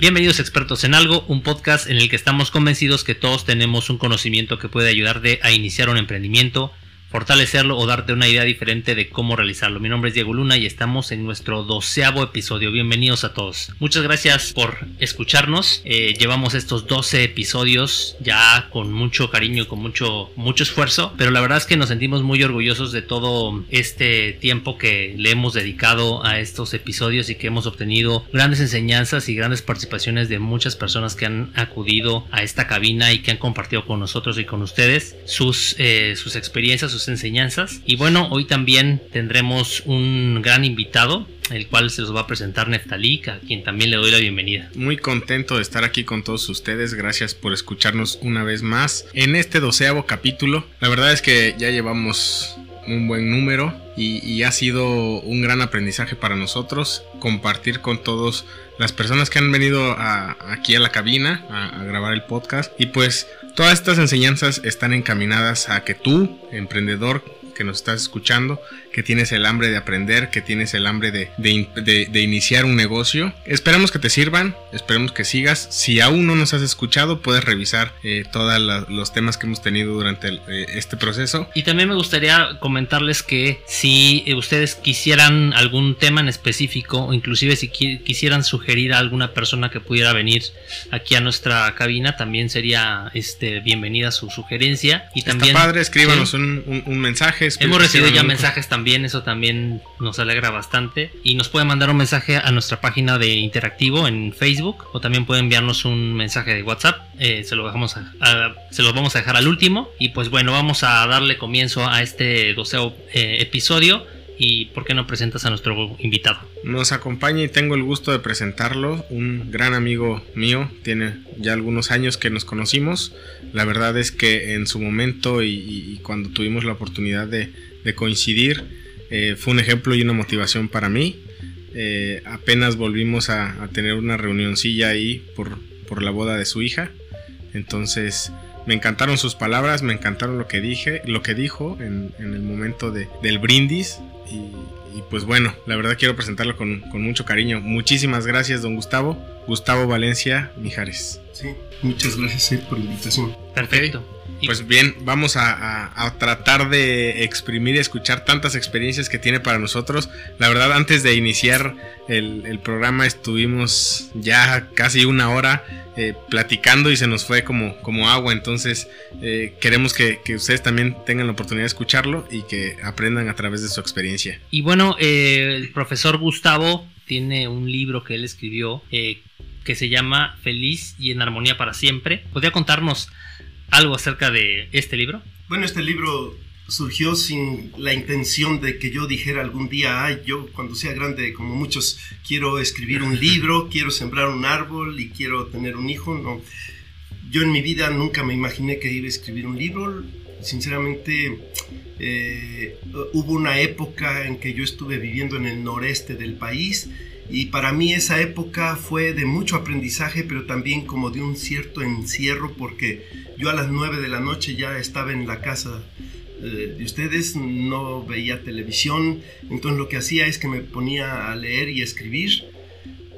Bienvenidos expertos en algo, un podcast en el que estamos convencidos que todos tenemos un conocimiento que puede ayudarte a iniciar un emprendimiento, fortalecerlo o darte una idea diferente de cómo realizarlo. Mi nombre es Diego Luna y estamos en nuestro doceavo episodio. Bienvenidos a todos. Muchas gracias por escucharnos. Eh, llevamos estos 12 episodios ya con mucho cariño y con mucho, mucho esfuerzo, pero la verdad es que nos sentimos muy orgullosos de todo este tiempo que le hemos dedicado a estos episodios y que hemos obtenido grandes enseñanzas y grandes participaciones de muchas personas que han acudido a esta cabina y que han compartido con nosotros y con ustedes sus, eh, sus experiencias, enseñanzas. Y bueno, hoy también tendremos un gran invitado, el cual se los va a presentar Neftalí, a quien también le doy la bienvenida. Muy contento de estar aquí con todos ustedes, gracias por escucharnos una vez más en este doceavo capítulo. La verdad es que ya llevamos un buen número y, ha sido un gran aprendizaje para nosotros compartir con todos las personas que han venido aquí a la cabina a, a grabar el podcast. Y pues todas estas enseñanzas están encaminadas a que tú, emprendedor, que nos estás escuchando, que tienes el hambre de aprender, que tienes el hambre de, de, iniciar un negocio. Esperemos que te sirvan, esperemos que sigas. Si aún no nos has escuchado, puedes revisar eh, todos los temas que hemos tenido durante eh, este proceso. Y también me gustaría comentarles que si eh, ustedes quisieran algún tema en específico, o inclusive si quisieran sugerir a alguna persona que pudiera venir aquí a nuestra cabina, también sería este, bienvenida su sugerencia. Y también, Está padre, escríbanos un, un mensaje Hemos recibido ya mensajes también, eso también nos alegra bastante. Y nos pueden mandar un mensaje a nuestra página de interactivo en Facebook o también pueden enviarnos un mensaje de WhatsApp. Eh, se, lo dejamos se los vamos a dejar al último. Y pues bueno, vamos a darle comienzo a este doceo eh, episodio y por qué no presentas a nuestro invitado. Nos acompaña y tengo el gusto de presentarlo, un gran amigo mío, tiene ya algunos años que nos conocimos, la verdad es que en su momento y, cuando tuvimos la oportunidad de, coincidir, eh, fue un ejemplo y una motivación para mí. Eh, apenas volvimos a, tener una reunioncilla ahí por, por la boda de su hija, entonces me encantaron sus palabras, me encantaron lo que dije, lo que dijo en, el momento del brindis. Y, pues bueno, la verdad quiero presentarlo con, mucho cariño. Muchísimas gracias, don Gustavo. Gustavo Valencia Mijares. Sí, muchas gracias por la invitación. Perfecto. Pues bien, vamos a, tratar de exprimir y escuchar tantas experiencias que tiene para nosotros. La verdad, antes de iniciar el, programa estuvimos ya casi una hora eh, platicando y se nos fue como, como agua. Entonces eh, queremos que, ustedes también tengan la oportunidad de escucharlo y que aprendan a través de su experiencia. Y bueno, eh, el profesor Gustavo tiene un libro que él escribió que se llama Feliz y en Armonía para Siempre. ¿Podría contarnos algo acerca de este libro? Bueno, este libro surgió sin la intención de que yo dijera algún día, ay, yo cuando sea grande, como muchos, quiero escribir un libro, quiero sembrar un árbol y quiero tener un hijo. No, yo en mi vida nunca me imaginé que iba a escribir un libro. Sinceramente, eh, hubo una época en que yo estuve viviendo en el noreste del país y para mí esa época fue de mucho aprendizaje, pero también como de un cierto encierro, porque yo a las 9 de la noche ya estaba en la casa eh, de ustedes, no veía televisión, entonces lo que hacía es que me ponía a leer y escribir.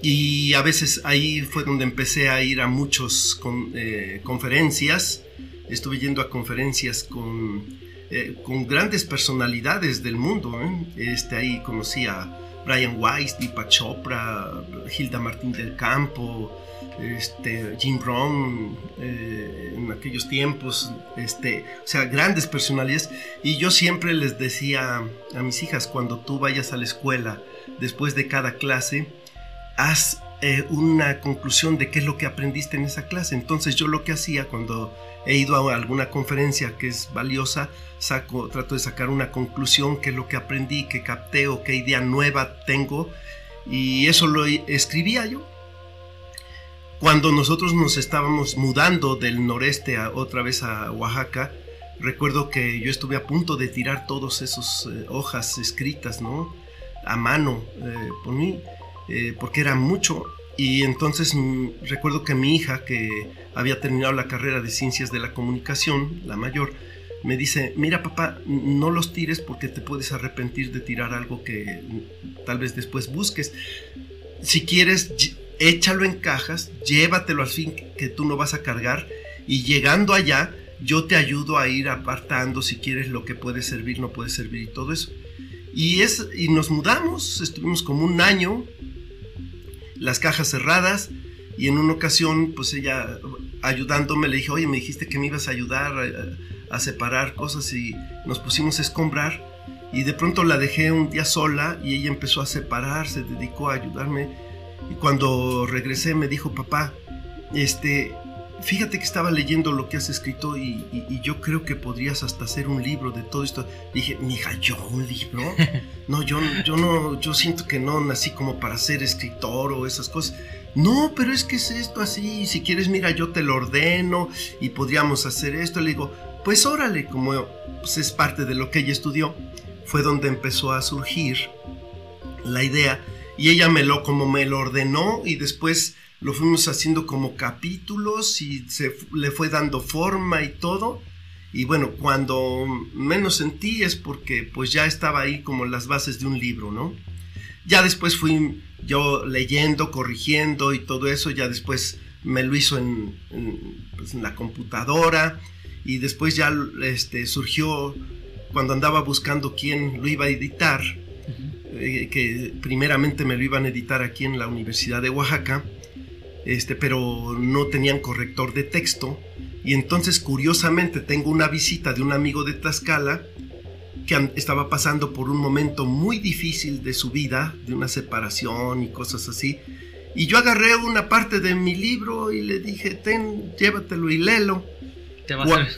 Y a veces ahí fue donde empecé a ir a muchas eh, conferencias. Estuve yendo a conferencias con, eh, con grandes personalidades del mundo. Este, ahí conocí a Brian Weiss, Deepak Chopra, Hilda Martín del Campo, este, Jim Rohn eh, en aquellos tiempos, este, o sea, grandes personalidades. Y yo siempre les decía a mis hijas, cuando tú vayas a la escuela, después de cada clase, haz eh, una conclusión de qué es lo que aprendiste en esa clase. Entonces yo lo que hacía cuando he ido a alguna conferencia que es valiosa, trato de sacar una conclusión, qué es lo que aprendí, qué capté o qué idea nueva tengo. Y eso lo escribía yo. Cuando nosotros nos estábamos mudando del noreste a, otra vez a Oaxaca, recuerdo que yo estuve a punto de tirar todas esas eh, hojas escritas, ¿no? A mano eh, por mí, eh, porque era mucho. Y entonces mm, recuerdo que mi hija, que había terminado la carrera de ciencias de la comunicación, la mayor, me dice, mira papá, no los tires porque te puedes arrepentir de tirar algo que mm, tal vez después busques. Si quieres, échalo en cajas, llévatelo al fin que tú no vas a cargar y llegando allá yo te ayudo a ir apartando si quieres lo que puede servir, no puede servir y todo eso. Y, es, y nos mudamos, estuvimos como un año, las cajas cerradas, y en una ocasión, pues ella ayudándome le dije, oye, me dijiste que me ibas a ayudar a, separar cosas y nos pusimos a escombrar. Y de pronto la dejé un día sola y ella empezó a separar, se dedicó a ayudarme. Y cuando regresé me dijo, papá, este, fíjate que estaba leyendo lo que has escrito y, yo creo que podrías hasta hacer un libro de todo esto. Dije, mija, ¿yo un libro? No, yo, yo no, yo siento que no nací como para ser escritor o esas cosas. No, pero es que es esto así, si quieres, mira, yo te lo ordeno y podríamos hacer esto. Le digo, pues órale, como pues, es parte de lo que ella estudió, fue donde empezó a surgir la idea y ella me lo, como me lo ordenó y después lo fuimos haciendo como capítulos y se le fue dando forma y todo. Y bueno, cuando menos sentí es porque pues ya estaba ahí como las bases de un libro, ¿no? Ya después fui yo leyendo, corrigiendo y todo eso, ya después me lo hizo en, pues, la computadora y después ya este, surgió cuando andaba buscando quién lo iba a editar, eh, que primeramente me lo iban a editar aquí en la Universidad de Oaxaca este, pero no tenían corrector de texto. Y entonces, curiosamente, tengo una visita de un amigo de Tlaxcala que estaba pasando por un momento muy difícil de su vida, de una separación y cosas así. Y yo agarré una parte de mi libro y le dije, ten, llévatelo y léelo. Te va a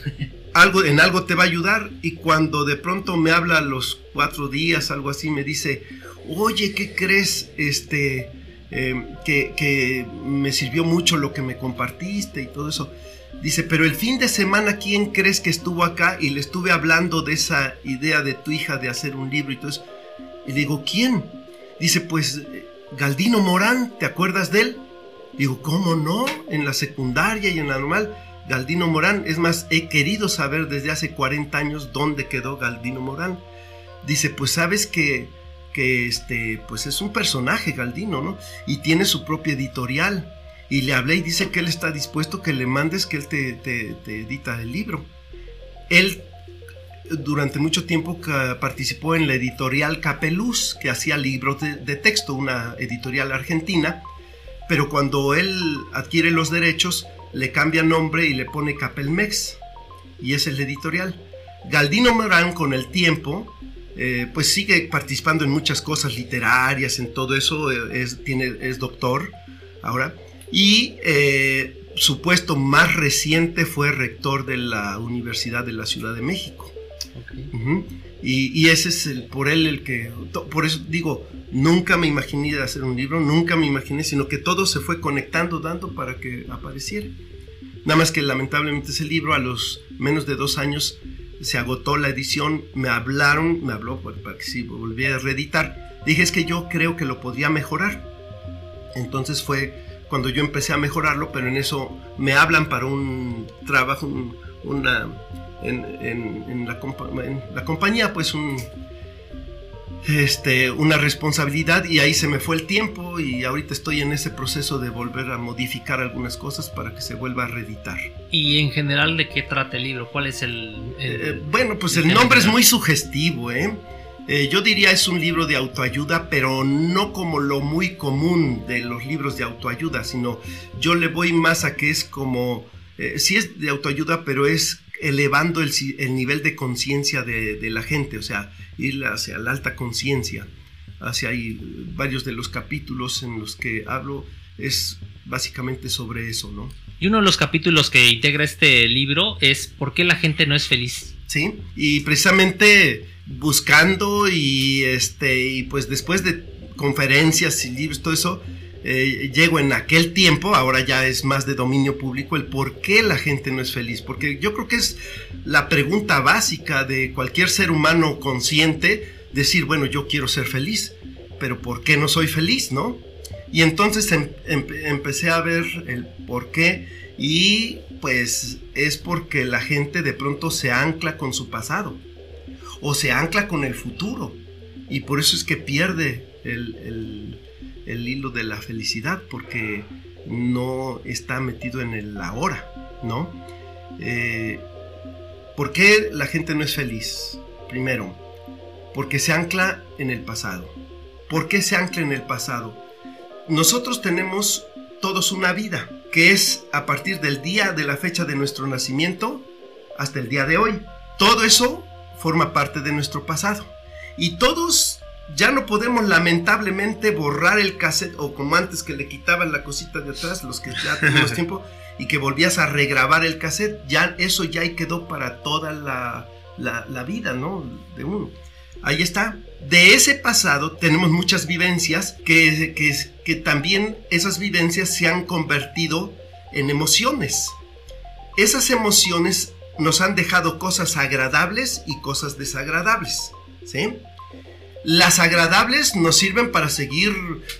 algo, en algo te va a ayudar. Y cuando de pronto me habla a los cuatro días, algo así, me dice, oye, ¿qué crees? Este, Em, que, me sirvió mucho lo que me compartiste y todo eso. Dice, pero el fin de semana, ¿quién crees que estuvo acá? Y le estuve hablando de esa idea de tu hija de hacer un libro y todo eso. Y digo, ¿quién? Dice, pues Galdino Morán, ¿te acuerdas de él? Digo, ¿cómo no? En la secundaria y en la normal. Galdino Morán, es más, he querido saber desde hace 40 años dónde quedó Galdino Morán. Dice, pues sabes que que este, pues es un personaje Galdino, ¿no? Y tiene su propia editorial. Y le hablé y dice que él está dispuesto que le mandes que él te, te, edita el libro. Él durante mucho tiempo participó en la editorial Capeluz, que hacía libros de, de, texto, una editorial argentina, pero cuando él adquiere los derechos, le cambia nombre y le pone Capelmex, y es el editorial. Galdino Morán con el tiempo eh, pues sigue participando en muchas cosas literarias, en todo eso, eh, es, tiene, es doctor ahora. Y eh, su puesto más reciente fue rector de la Universidad de la Ciudad de México. y, ese es el, por él el que, por eso digo, nunca me imaginé de hacer un libro, nunca me imaginé, sino que todo se fue conectando, dando para que apareciera. Nada más que lamentablemente ese libro a los menos de dos años se agotó la edición, me hablaron, me habló para que si volviera a reeditar. Dije, es que yo creo que lo podría mejorar. Entonces fue cuando yo empecé a mejorarlo, pero en eso me hablan para un trabajo, una, en, la, en la compañía, pues un, este, una responsabilidad y ahí se me fue el tiempo y ahorita estoy en ese proceso de volver a modificar algunas cosas para que se vuelva a reeditar. ¿Y en general de qué trata el libro? ¿Cuál es el...? Eh, bueno, pues el, nombre es muy sugestivo, ¿eh? ¿eh? Yo diría es un libro de autoayuda, pero no como lo muy común de los libros de autoayuda, sino yo le voy más a que es como, eh, sí es de autoayuda, pero es elevando el, nivel de conciencia de, de, la gente, o sea, ir hacia la alta conciencia. Hacia ahí varios de los capítulos en los que hablo es básicamente sobre eso, ¿no? Y uno de los capítulos que integra este libro es ¿Por qué la gente no es feliz? Sí, y precisamente buscando y este y pues después de conferencias y libros todo eso eh, llego en aquel tiempo, ahora ya es más de dominio público, el por qué la gente no es feliz. Porque yo creo que es la pregunta básica de cualquier ser humano consciente, decir, bueno, yo quiero ser feliz, pero ¿por qué no soy feliz, no? Y entonces em, em, empecé a ver el por qué y pues es porque la gente de pronto se ancla con su pasado o se ancla con el futuro y por eso es que pierde el el hilo de la felicidad porque no está metido en el ahora, ¿no? Eh, ¿Por qué la gente no es feliz? Primero, porque se ancla en el pasado. ¿Por qué se ancla en el pasado? Nosotros tenemos todos una vida, que es a partir del día de la fecha de nuestro nacimiento hasta el día de hoy. Todo eso forma parte de nuestro pasado. Y todos ya no podemos lamentablemente borrar el cassette o como antes que le quitaban la cosita de atrás, los que ya tenemos tiempo, y que volvías a regrabar el cassette, ya eso ya quedó para toda la, la, vida, ¿no? De uno. Ahí está. De ese pasado tenemos muchas vivencias que, que, que también esas vivencias se han convertido en emociones. Esas emociones nos han dejado cosas agradables y cosas desagradables, ¿sí? Las agradables nos sirven para seguir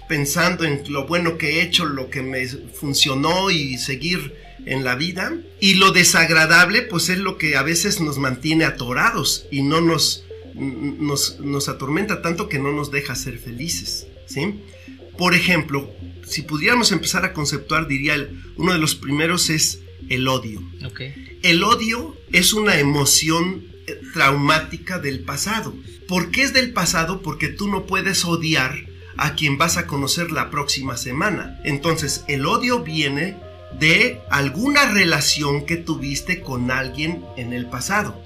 pensando en lo bueno que he hecho, lo que me funcionó y seguir en la vida. Y lo desagradable, pues es lo que a veces nos mantiene atorados y no nos, nos, nos atormenta tanto que no nos deja ser felices. ¿sí? Por ejemplo, si pudiéramos empezar a conceptuar, diría uno de los primeros es el odio. El odio es una emoción traumática del pasado. ¿Por qué es del pasado? Porque tú no puedes odiar a quien vas a conocer la próxima semana. Entonces, el odio viene de alguna relación que tuviste con alguien en el pasado.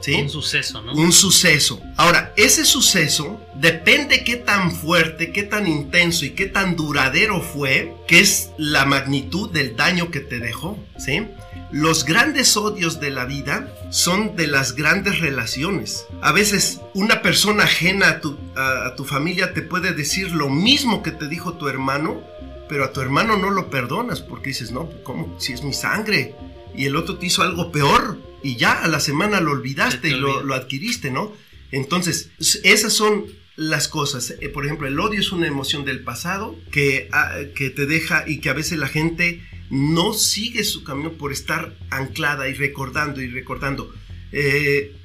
¿Sí? Un suceso, ¿no? Un suceso. Ahora, ese suceso depende qué tan fuerte, qué tan intenso y qué tan duradero fue, que es la magnitud del daño que te dejó, ¿sí? Los grandes odios de la vida son de las grandes relaciones. A veces una persona ajena a tu, a, tu, familia te puede decir lo mismo que te dijo tu hermano, pero a tu hermano no lo perdonas porque dices, no, ¿cómo? Si es mi sangre. Y el otro te hizo algo peor y ya a la semana lo olvidaste y lo, lo adquiriste, ¿no? Entonces, esas son las cosas. Eh, por ejemplo, el odio es una emoción del pasado que, ah, que te deja y que a veces la gente no sigue su camino por estar anclada y recordando y recordando. Eh,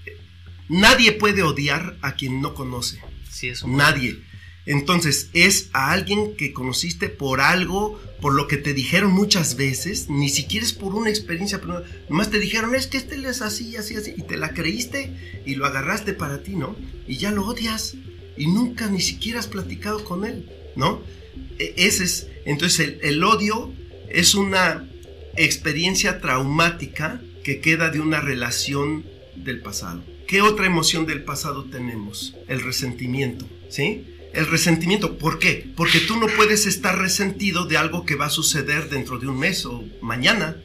nadie puede odiar a quien no conoce. Sí, eso nadie. Entonces es a alguien que conociste por algo, por lo que te dijeron muchas veces, ni siquiera es por una experiencia, pero nomás te dijeron, es que este es así, así, así, y te la creíste y lo agarraste para ti, ¿no? Y ya lo odias y nunca ni siquiera has platicado con él, ¿no? E, ese es, entonces el odio es una experiencia traumática que queda de una relación del pasado. ¿Qué otra emoción del pasado tenemos? El resentimiento, ¿sí? El resentimiento, ¿por qué? Porque tú no puedes estar resentido de algo que va a suceder dentro de un mes o mañana,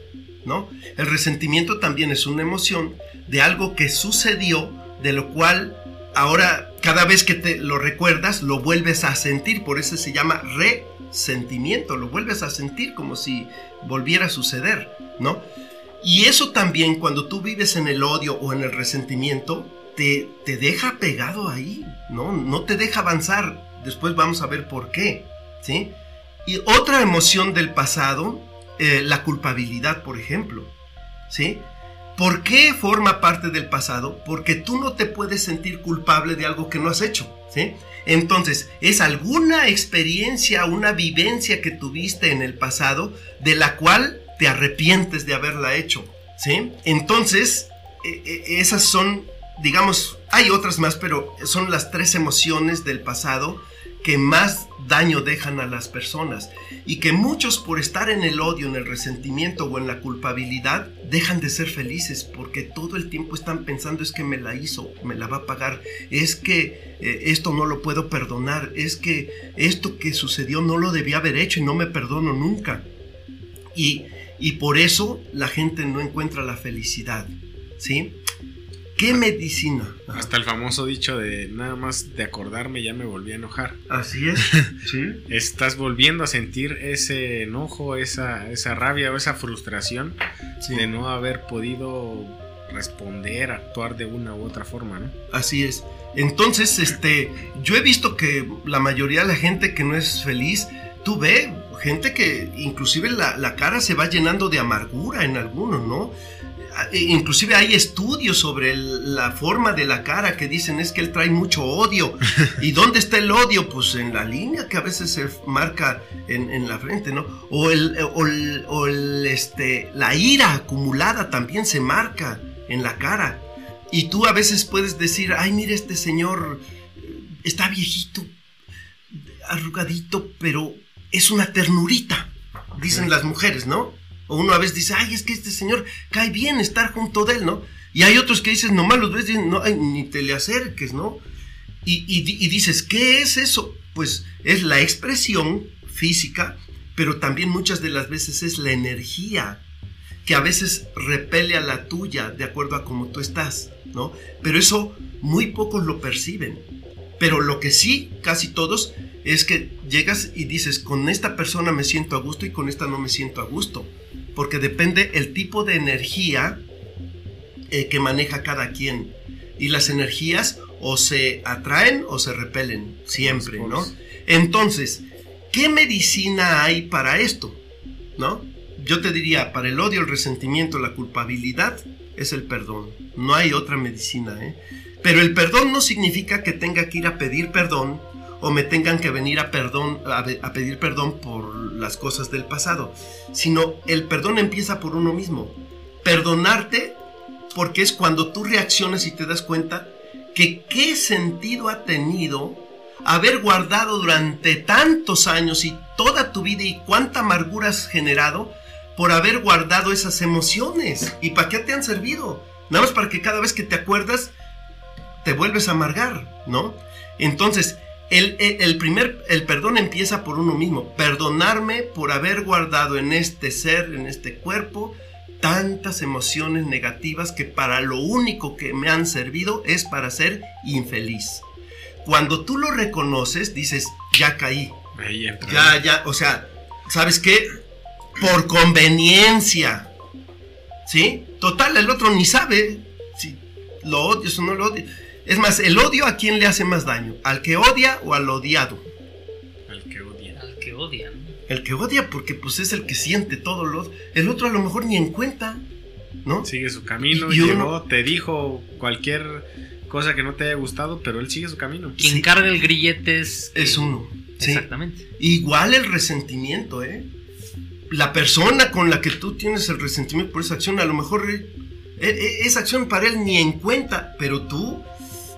¿no? El resentimiento también es una emoción de algo que sucedió, de lo cual ahora cada vez que te lo recuerdas lo vuelves a sentir, por eso se llama re sentimiento, lo vuelves a sentir como si volviera a suceder, ¿no? Y eso también cuando tú vives en el odio o en el resentimiento, te, te deja pegado ahí, ¿no? No te deja avanzar. Después vamos a ver por qué, ¿sí? Y otra emoción del pasado, eh, la culpabilidad, por ejemplo, ¿sí? ¿Por qué forma parte del pasado? Porque tú no te puedes sentir culpable de algo que no has hecho, ¿sí? Entonces, es alguna experiencia, una vivencia que tuviste en el pasado de la cual te arrepientes de haberla hecho, ¿sí? Entonces, e, e, esas son, digamos, hay otras más, pero son las tres emociones del pasado que más daño dejan a las personas y que muchos por estar en el odio, en el resentimiento o en la culpabilidad dejan de ser felices porque todo el tiempo están pensando es que me la hizo, me la va a pagar, es que eh, esto no lo puedo perdonar, es que esto que sucedió no lo debía haber hecho y no me perdono nunca. Y, y por eso la gente no encuentra la felicidad, ¿sí? ¿Qué medicina? Hasta el famoso dicho de nada más de acordarme ya me volví a enojar. Así es. ¿Sí? Estás volviendo a sentir ese enojo, esa, esa rabia o esa frustración de no haber podido responder, actuar de una u otra forma, ¿no? Así es. Entonces, este, yo he visto que la mayoría de la gente que no es feliz, tú ves gente que inclusive la, la cara se va llenando de amargura en algunos, ¿no? E, inclusive hay estudios sobre la forma de la cara que dicen es que él trae mucho odio. ¿Y dónde está el odio? Pues en la línea que a veces se marca en, la frente, ¿no? O, el, o, el, este, la ira acumulada también se marca en la cara. Y tú a veces puedes decir, ay, mire, este señor eh, está viejito, arrugadito, pero es una ternurita, dicen las mujeres, ¿no? O uno a veces dice, ay, es que este señor cae bien estar junto de él, ¿no? Y hay otros que dicen, nomás los ves, no, ni te le acerques, ¿no? Y, y, dices, ¿qué es eso? Pues es la expresión física, pero también muchas de las veces es la energía que a veces repele a la tuya de acuerdo a cómo tú estás, ¿no? Pero eso muy pocos lo perciben. Pero lo que sí, casi todos, es que llegas y dices, con esta persona me siento a gusto y con esta no me siento a gusto porque depende el tipo de energía eh, que maneja cada quien. Y las energías o se atraen o se repelen, siempre, ¿no? Entonces, ¿qué medicina hay para esto? ¿No? Yo te diría, para el odio, el resentimiento, la culpabilidad, es el perdón. No hay otra medicina, ¿eh? Pero el perdón no significa que tenga que ir a pedir perdón o me tengan que venir a, perdón, a, pedir perdón por las cosas del pasado, sino el perdón empieza por uno mismo. Perdonarte porque es cuando tú reaccionas y te das cuenta que qué sentido ha tenido haber guardado durante tantos años y toda tu vida y cuánta amargura has generado por haber guardado esas emociones. ¿Y para qué te han servido? Nada más para que cada vez que te acuerdas te vuelves a amargar, ¿no? Entonces, el, primer, el perdón empieza por uno mismo. Perdonarme por haber guardado en este ser, en este cuerpo, tantas emociones negativas que para lo único que me han servido es para ser infeliz. Cuando tú lo reconoces, dices, ya caí. Ya, ya, o sea, ¿sabes qué? Por conveniencia. ¿Sí? Total, el otro ni sabe si lo odias o no lo odias es más, el odio a quién le hace más daño, al que odia o al odiado. Al que odia. Al que odia. El que odia porque pues es el que siente todo lo el otro a lo mejor ni en cuenta, ¿no? Sigue su camino, y llegó, te dijo cualquier cosa que no te haya gustado, pero él sigue su camino. Quien carga el grillete es es uno. Exactamente. Igual el resentimiento, ¿eh? La persona con la que tú tienes el resentimiento por esa acción, a lo mejor eh, eh, esa acción para él ni en cuenta, pero tú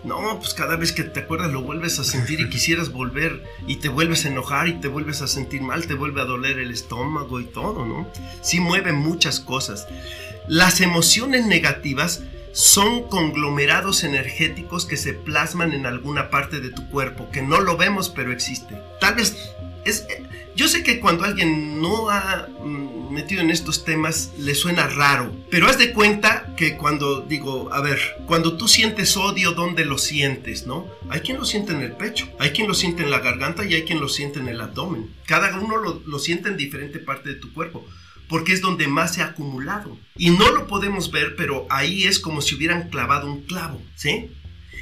no, pues cada vez que te acuerdas lo vuelves a sentir y quisieras volver y te vuelves a enojar y te vuelves a sentir mal, te vuelve a doler el estómago y todo, ¿no? Sí mueve muchas cosas. Las emociones negativas son conglomerados energéticos que se plasman en alguna parte de tu cuerpo, que no lo vemos pero existe. Tal vez yo sé que cuando alguien no ha mm, metido en estos temas le suena raro, pero haz de cuenta que cuando digo, a ver, cuando tú sientes odio, ¿dónde lo sientes, no? Hay quien lo siente en el pecho, hay quien lo siente en la garganta y hay quien lo siente en el abdomen. Cada uno lo, lo siente en diferente parte de tu cuerpo porque es donde más se ha acumulado. Y no lo podemos ver, pero ahí es como si hubieran clavado un clavo, ¿sí?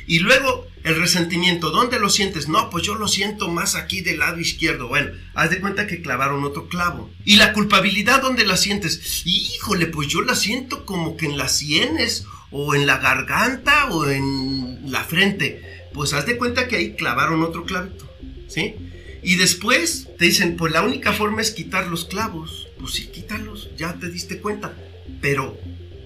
Y luego el resentimiento, ¿dónde lo sientes? No, pues yo lo siento más aquí del lado izquierdo. Bueno, haz de cuenta que clavaron otro clavo. ¿Y la culpabilidad dónde la sientes? Híjole, pues yo la siento como que en las sienes o en la garganta o en la frente. Pues haz de cuenta que ahí clavaron otro clavito, ¿sí? Y después te dicen, pues la única forma es quitar los clavos. Pues sí, quítalos, ya te diste cuenta. Pero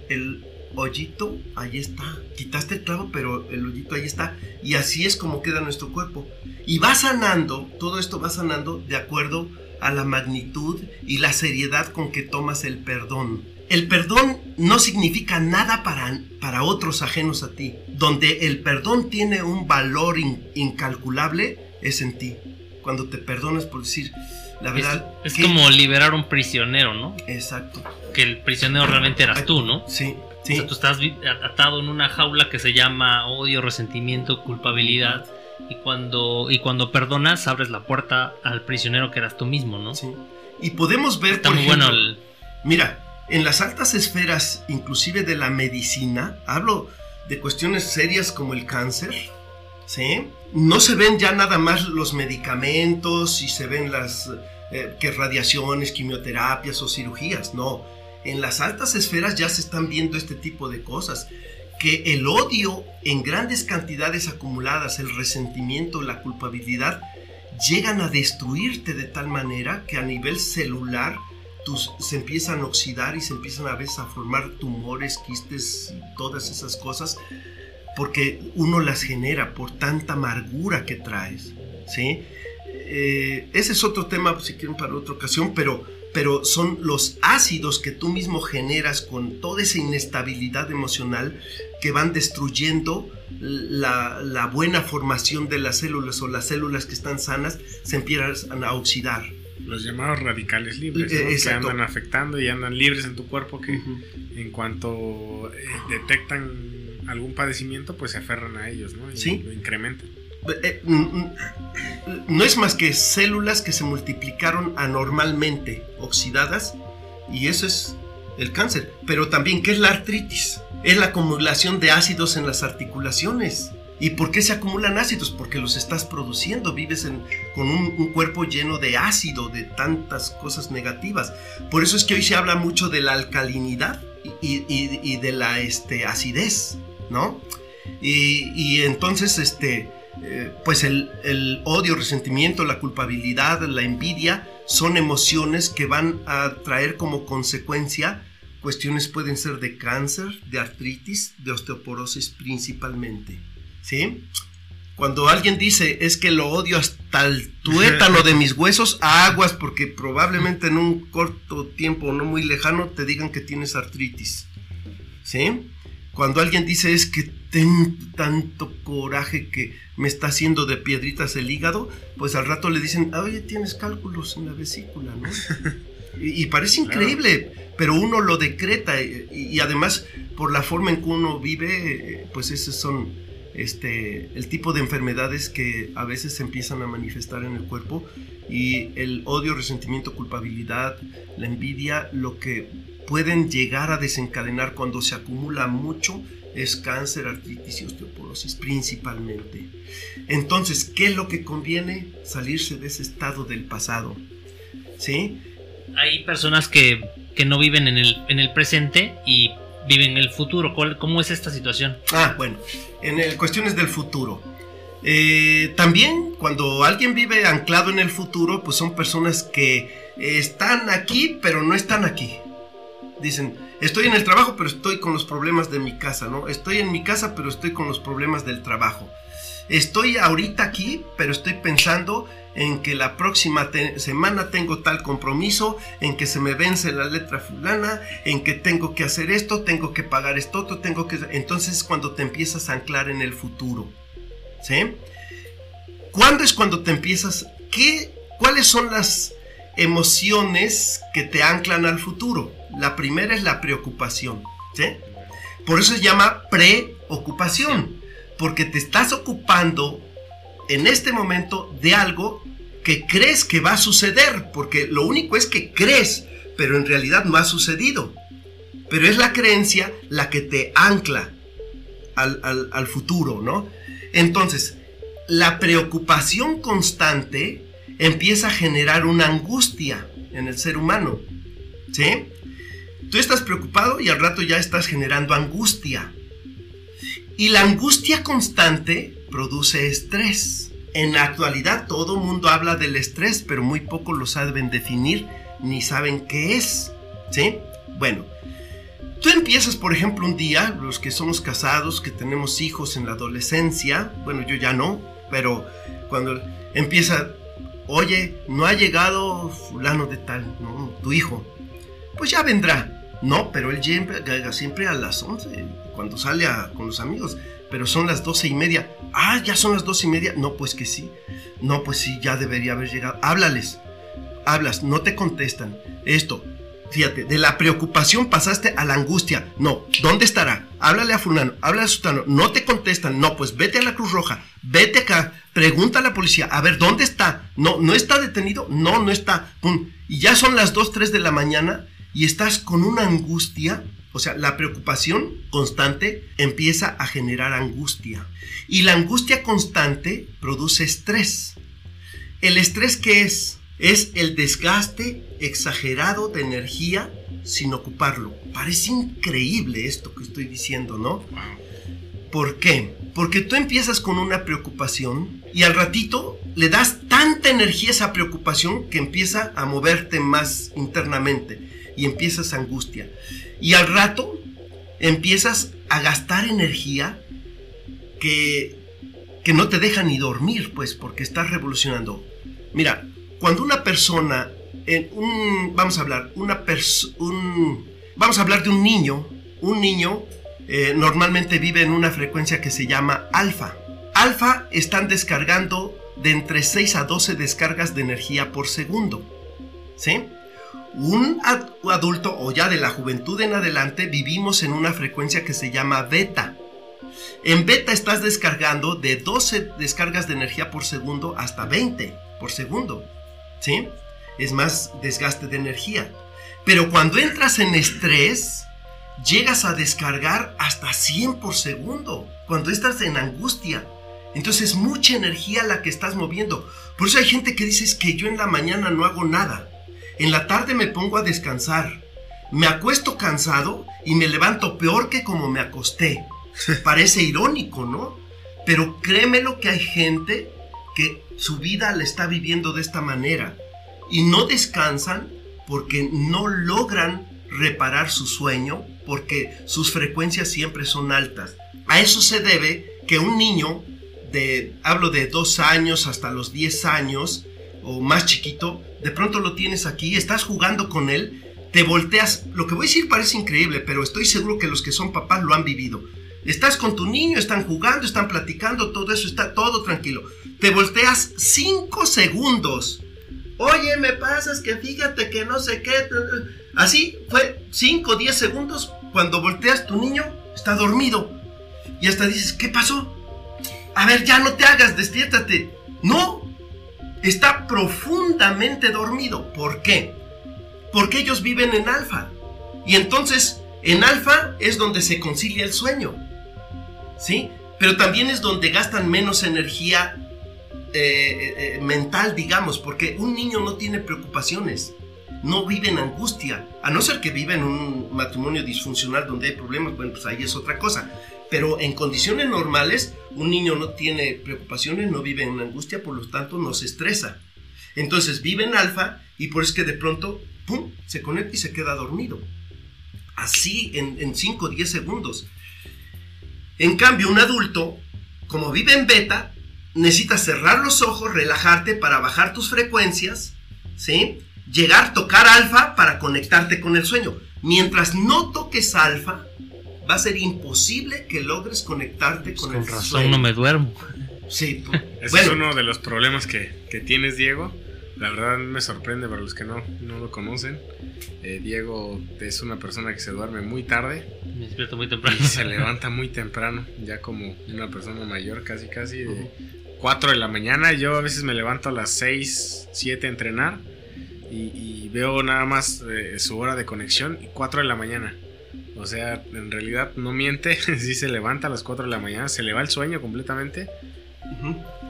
el hoyito, ahí está. Quitaste el clavo, pero el hoyito ahí está. Y así es como queda nuestro cuerpo. Y va sanando, todo esto va sanando de acuerdo a la magnitud y la seriedad con que tomas el perdón. El perdón no significa nada para, para otros ajenos a ti. Donde el perdón tiene un valor incalculable es en ti. Cuando te perdonas por decir, la verdad... Es, como liberar un prisionero, ¿no? Exacto. Que el prisionero realmente eras tú, ¿no? Sí, tú estás atado en una jaula que se llama odio, resentimiento, culpabilidad. Y cuando, y cuando perdonas, abres la puerta al prisionero que eras tú mismo, ¿no? Sí. Y podemos ver, por ejemplo, mira, en las altas esferas, inclusive de la medicina, hablo de cuestiones serias como el cáncer, ¿sí? No se ven ya nada más los medicamentos y se ven las eh, que radiaciones, quimioterapias o cirugías, no en las altas esferas ya se están viendo este tipo de cosas. Que el odio en grandes cantidades acumuladas, el resentimiento, la culpabilidad, llegan a destruirte de tal manera que a nivel celular tus, se empiezan a oxidar y se empiezan a veces a formar tumores, quistes, todas esas cosas, porque uno las genera por tanta amargura que traes. ¿sí? Eh, ese es otro tema, si quieren, para otra ocasión, pero, pero son los ácidos que tú mismo generas con toda esa inestabilidad emocional que van destruyendo la, la, buena formación de las células o las células que están sanas se empiezan a oxidar. Los llamados radicales libres, eh, que andan afectando y andan libres en tu cuerpo que en cuanto eh, detectan algún padecimiento, pues se aferran a ellos, ¿no? Y lo incrementan. Eh, mm, mm, no es más que células que se multiplicaron anormalmente, oxidadas, y eso es el cáncer. Pero también, ¿qué es la artritis? Es la acumulación de ácidos en las articulaciones. ¿Y por qué se acumulan ácidos? Porque los estás produciendo, vives con un, cuerpo lleno de ácido, de tantas cosas negativas. Por eso es que hoy se habla mucho de la alcalinidad y, de la este, acidez, ¿no? Y, entonces, este, eh, pues el, el odio, resentimiento, la culpabilidad, la envidia, son emociones que van a traer como consecuencia cuestiones pueden ser de cáncer, de artritis, de osteoporosis principalmente. ¿Sí? Cuando alguien dice es que lo odio hasta el tuétano de mis huesos, aguas porque probablemente en un corto tiempo no muy lejano te digan que tienes artritis. ¿Sí? Cuando alguien dice es que tengo tanto coraje que me está haciendo de piedritas el hígado, pues al rato le dicen, oye, tienes cálculos en la vesícula, ¿no? y, parece increíble, pero uno lo decreta y, además por la forma en que uno vive, pues esos son este, el tipo de enfermedades que a veces se empiezan a manifestar en el cuerpo y el odio, resentimiento, culpabilidad, la envidia, lo que pueden llegar a desencadenar cuando se acumula mucho es cáncer, artritis y osteoporosis principalmente. Entonces, ¿qué es lo que conviene? Salirse de ese estado del pasado. ¿Sí? Hay personas que, no viven en el, en el presente y viven en el futuro. ¿Cómo es esta situación? Ah, bueno, en el, cuestiones del futuro. Eh, también cuando alguien vive anclado en el futuro, pues son personas que están aquí, pero no están aquí. Dicen, estoy en el trabajo, pero estoy con los problemas de mi casa, ¿no? Estoy en mi casa, pero estoy con los problemas del trabajo. Estoy ahorita aquí, pero estoy pensando en que la próxima semana tengo tal compromiso, en que se me vence la letra fulana, en que tengo que hacer esto, tengo que pagar esto, otro, tengo que... Entonces cuando te empiezas a anclar en el futuro. ¿Sí? ¿Cuándo es cuando te empiezas... ¿Qué, ¿Cuáles son las emociones que te anclan al futuro? La primera es la preocupación. ¿Sí? Por eso se llama preocupación. Porque te estás ocupando en este momento de algo que crees que va a suceder, porque lo único es que crees, pero en realidad no ha sucedido. Pero es la creencia la que te ancla al, futuro, ¿no? Entonces, la preocupación constante empieza a generar una angustia en el ser humano, ¿sí? Tú estás preocupado y al rato ya estás generando angustia. Y la angustia constante produce estrés. En la actualidad todo mundo habla del estrés, pero muy pocos lo saben definir ni saben qué es. ¿Sí? Bueno, tú empiezas, por ejemplo, un día, los que somos casados, que tenemos hijos en la adolescencia, bueno, yo ya no, pero cuando empieza, oye, no ha llegado fulano de tal, no, tu hijo, pues ya vendrá. No, pero él llega siempre a las 11, cuando sale con los amigos pero son las doce y media. Ah, ya son las doce y media. No, pues que sí. No, pues sí, ya debería haber llegado. Háblales. Hablas, no te contestan. Esto, fíjate, de la preocupación pasaste a la angustia. No, ¿dónde estará? Háblale a fulano, háblale a sutano. No te contestan. No, pues vete a la Cruz Roja. Vete acá. Pregunta a la policía. A ver, ¿dónde está? No, ¿no está detenido? No, no está. Y ya son las dos, tres de la mañana y estás con una angustia o sea, la preocupación constante empieza a generar angustia. Y la angustia constante produce estrés. ¿El estrés qué es? Es el desgaste exagerado de energía sin ocuparlo. Parece increíble esto que estoy diciendo, ¿no? ¿Por qué? Porque tú empiezas con una preocupación y al ratito le das tanta energía a esa preocupación que empieza a moverte más internamente y empiezas angustia. Y al rato empiezas a gastar energía que, que no te deja ni dormir, pues, porque estás revolucionando. Mira, cuando una persona, un, vamos a hablar, una un, vamos a hablar de un niño, un niño eh, normalmente vive en una frecuencia que se llama alfa. Alfa están descargando de entre 6 a 12 descargas de energía por segundo. ¿Sí? Un adulto o ya de la juventud en adelante vivimos en una frecuencia que se llama beta. En beta estás descargando de 12 descargas de energía por segundo hasta 20 por segundo. ¿Sí? Es más desgaste de energía. Pero cuando entras en estrés, llegas a descargar hasta 100 por segundo cuando estás en angustia. Entonces es mucha energía la que estás moviendo. Por eso hay gente que dice que yo en la mañana no hago nada. En la tarde me pongo a descansar. Me acuesto cansado y me levanto peor que como me acosté. Parece irónico, ¿no? Pero créemelo que hay gente que su vida la está viviendo de esta manera y no descansan porque no logran reparar su sueño porque sus frecuencias siempre son altas. A eso se debe que un niño de, hablo de dos años hasta los 10 años o más chiquito, de pronto lo tienes aquí, estás jugando con él, te volteas, lo que voy a decir parece increíble, pero estoy seguro que los que son papás lo han vivido. Estás con tu niño, están jugando, están platicando, todo eso está todo tranquilo. Te volteas 5 segundos. Oye, me pasas que fíjate que no sé qué. Así fue 5 o 10 segundos. Cuando volteas, tu niño está dormido. Y hasta dices, ¿qué pasó? A ver, ya no te hagas, despiértate. No, está profundamente dormido. ¿Por qué? Porque ellos viven en alfa. Y entonces, en alfa es donde se concilia el sueño. ¿Sí? Pero también es donde gastan menos energía eh, eh, eh, mental, digamos, porque un niño no tiene preocupaciones no vive en angustia, a no ser que vive en un matrimonio disfuncional donde hay problemas, bueno, pues ahí es otra cosa. Pero en condiciones normales, un niño no tiene preocupaciones, no vive en angustia, por lo tanto no se estresa. Entonces vive en alfa y por eso es que de pronto, ¡pum!, se conecta y se queda dormido. Así en 5 o 10 segundos. En cambio, un adulto, como vive en beta, necesita cerrar los ojos, relajarte para bajar tus frecuencias, ¿sí? llegar, tocar alfa para conectarte con el sueño. Mientras no toques alfa, va a ser imposible que logres conectarte con, el razón sueño. no me duermo. Sí, ese es uno de los problemas que, que, tienes, Diego. La verdad me sorprende para los que no, no lo conocen. Eh, Diego es una persona que se duerme muy tarde. Me despierto muy temprano. Y se levanta muy temprano, ya como una persona mayor, casi casi de 4 de la mañana. Yo a veces me levanto a las 6, 7 a entrenar y, veo nada más eh, su hora de conexión y 4 de la mañana. O sea, en realidad no miente, si se levanta a las 4 de la mañana, se le va el sueño completamente.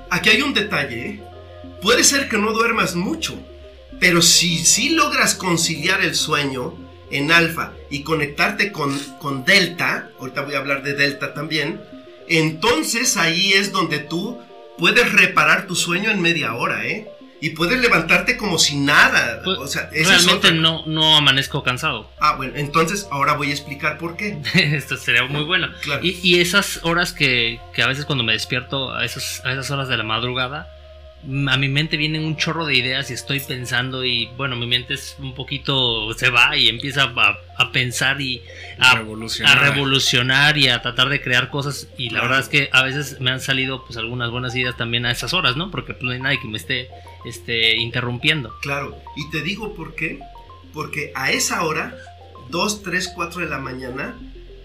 Aquí hay un detalle, ¿eh? Puede ser que no duermas mucho, pero si, si logras conciliar el sueño en alfa y conectarte con, con delta, ahorita voy a hablar de delta también, entonces ahí es donde tú puedes reparar tu sueño en media hora, ¿eh? y puedes levantarte como si nada. Pues, o sea, realmente no, no amanezco cansado. Ah, bueno, entonces ahora voy a explicar por qué. Esto sería muy bueno. Y, y, esas horas que, que, a veces cuando me despierto, a, esos, a esas horas de la madrugada, a mi mente vienen un chorro de ideas y estoy pensando y bueno, mi mente es un poquito, se va y empieza a, pensar y a revolucionar. y a tratar de crear cosas y la verdad es que a veces me han salido pues algunas buenas ideas también a esas horas, ¿no? Porque pues, no hay nadie que me esté este, interrumpiendo. Claro, y te digo por qué, porque a esa hora, 2, 3, 4 de la mañana,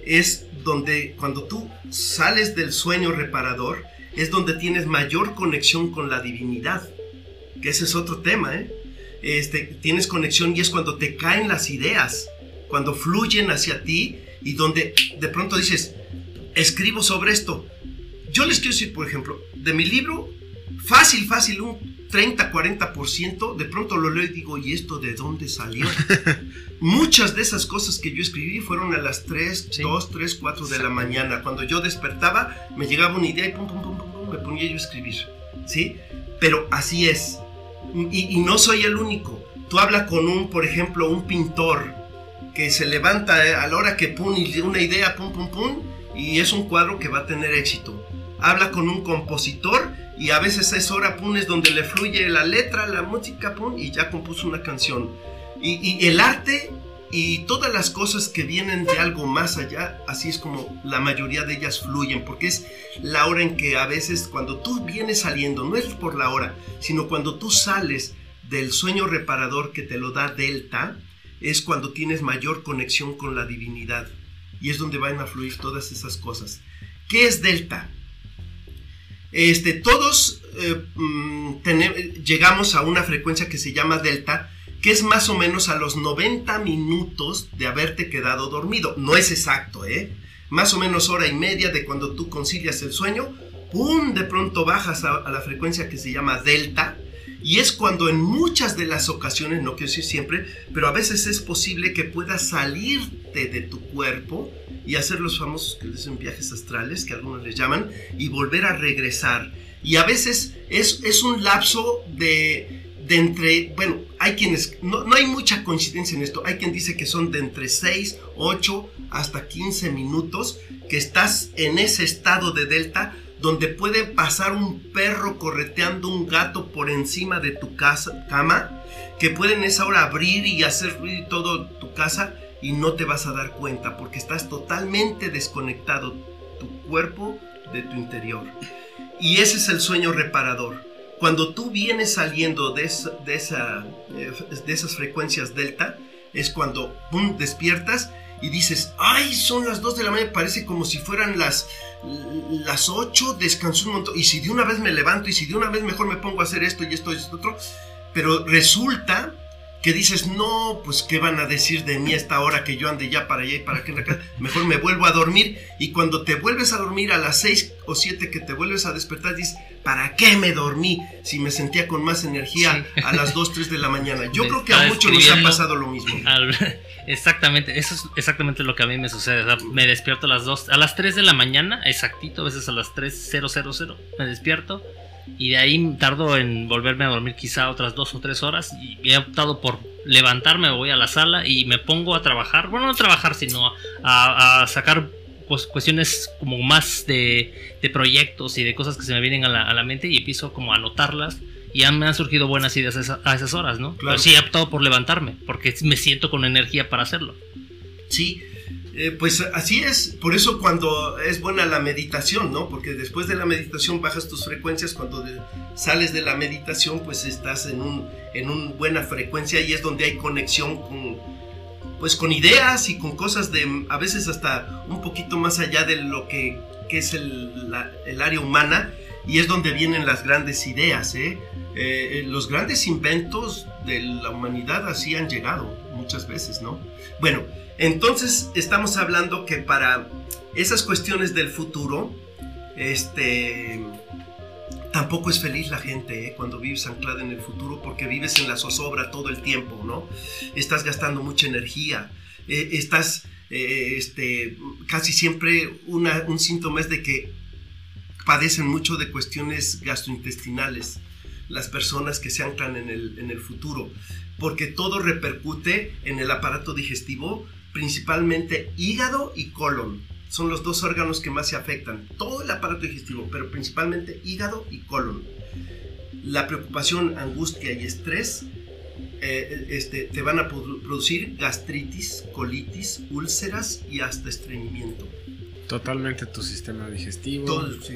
es donde cuando tú sales del sueño reparador, es donde tienes mayor conexión con la divinidad. Que ese es otro tema, ¿eh? Este, tienes conexión y es cuando te caen las ideas, cuando fluyen hacia ti y donde de pronto dices, escribo sobre esto. Yo les quiero decir, por ejemplo, de mi libro, fácil, fácil, 30, 40%, de pronto lo leo y digo, ¿y esto de dónde salió? Muchas de esas cosas que yo escribí fueron a las 3, 2, 3, 4 de la mañana. Cuando yo despertaba, me llegaba una idea y pum, pum, pum, pum, me ponía yo a escribir. ¿Sí? Pero así es. Y, y no soy el único. Tú hablas con un, por ejemplo, un pintor que se levanta eh, a la hora que pum, y una idea, pum, pum, pum, y es un cuadro que va a tener éxito. Habla con un compositor y a veces es hora, pum, es donde le fluye la letra, la música, pum, y ya compuso una canción. Y, y el arte y todas las cosas que vienen de algo más allá, así es como la mayoría de ellas fluyen, porque es la hora en que a veces cuando tú vienes saliendo, no es por la hora, sino cuando tú sales del sueño reparador que te lo da Delta, es cuando tienes mayor conexión con la divinidad. Y es donde van a fluir todas esas cosas. ¿Qué es Delta? Este, todos eh, mm, llegamos a una frecuencia que se llama Delta, que es más o menos a los 90 minutos de haberte quedado dormido. No es exacto, ¿eh? Más o menos hora y media de cuando tú concilias el sueño, ¡pum! De pronto bajas a, a la frecuencia que se llama Delta y es cuando en muchas de las ocasiones, no quiero decir siempre, pero a veces es posible que puedas salirte de tu cuerpo y hacer los famosos que dicen viajes astrales, que algunos les llaman, y volver a regresar. Y a veces es, es un lapso de, de entre, bueno, hay quienes, no, no, hay mucha coincidencia en esto, hay quien dice que son de entre 6, 8 hasta 15 minutos que estás en ese estado de delta donde puede pasar un perro correteando un gato por encima de tu casa, cama, que puede en esa hora abrir y hacer ruido todo tu casa y no te vas a dar cuenta porque estás totalmente desconectado tu cuerpo de tu interior. Y ese es el sueño reparador. Cuando tú vienes saliendo de, esa, eh, de esas frecuencias delta, es cuando despiertas y dices, ay, son las 2 de la mañana, parece como si fueran las, las 8, descansó un montón, y si de una vez me levanto, y si de una vez mejor me pongo a hacer esto y esto y esto otro, pero resulta que dices, no, pues qué van a decir de mí a esta hora que yo ande ya para allá y para acá en la casa, mejor me vuelvo a dormir, y cuando te vuelves a dormir a las 6 o 7 que te vuelves a despertar, dices, ¿para qué me dormí si me sentía con más energía a las 2, 3 de la mañana? Yo creo que a muchos nos ha pasado lo mismo. Exactamente, eso es exactamente lo que a mí me sucede. me despierto a las 2, a las 3 de la mañana, exactito, a veces a las 3.000, me despierto y de ahí tardo en volverme a dormir quizá otras 2 o 3 horas y he optado por levantarme, voy a la sala y me pongo a trabajar, bueno, no a trabajar, sino a, a sacar pues, cuestiones como más de, de, proyectos y de cosas que se me vienen a la, a la mente y empiezo como a anotarlas y ya me han surgido buenas ideas a, esas horas, ¿no? Claro. Pero sí he optado por levantarme, porque me siento con energía para hacerlo. Sí, eh, pues así es, por eso cuando es buena la meditación, ¿no? Porque después de la meditación bajas tus frecuencias, cuando sales de la meditación pues estás en un en una buena frecuencia y es donde hay conexión con pues con ideas y con cosas de a veces hasta un poquito más allá de lo que, que es el, el área humana y es donde vienen las grandes ideas, ¿eh? Eh, los grandes inventos de la humanidad así han llegado muchas veces, ¿no? Bueno, entonces estamos hablando que para esas cuestiones del futuro, este, tampoco es feliz la gente ¿eh? cuando vives anclada en el futuro porque vives en la zozobra todo el tiempo, ¿no? Estás gastando mucha energía, eh, estás, eh, este, casi siempre un síntoma es de que padecen mucho de cuestiones gastrointestinales las personas que se anclan en el, en el futuro, porque todo repercute en el aparato digestivo, principalmente hígado y colon. Son los dos órganos que más se afectan, todo el aparato digestivo, pero principalmente hígado y colon. La preocupación, angustia y estrés eh, este, te van a producir gastritis, colitis, úlceras y hasta estreñimiento. Totalmente tu sistema digestivo. Todo, sí.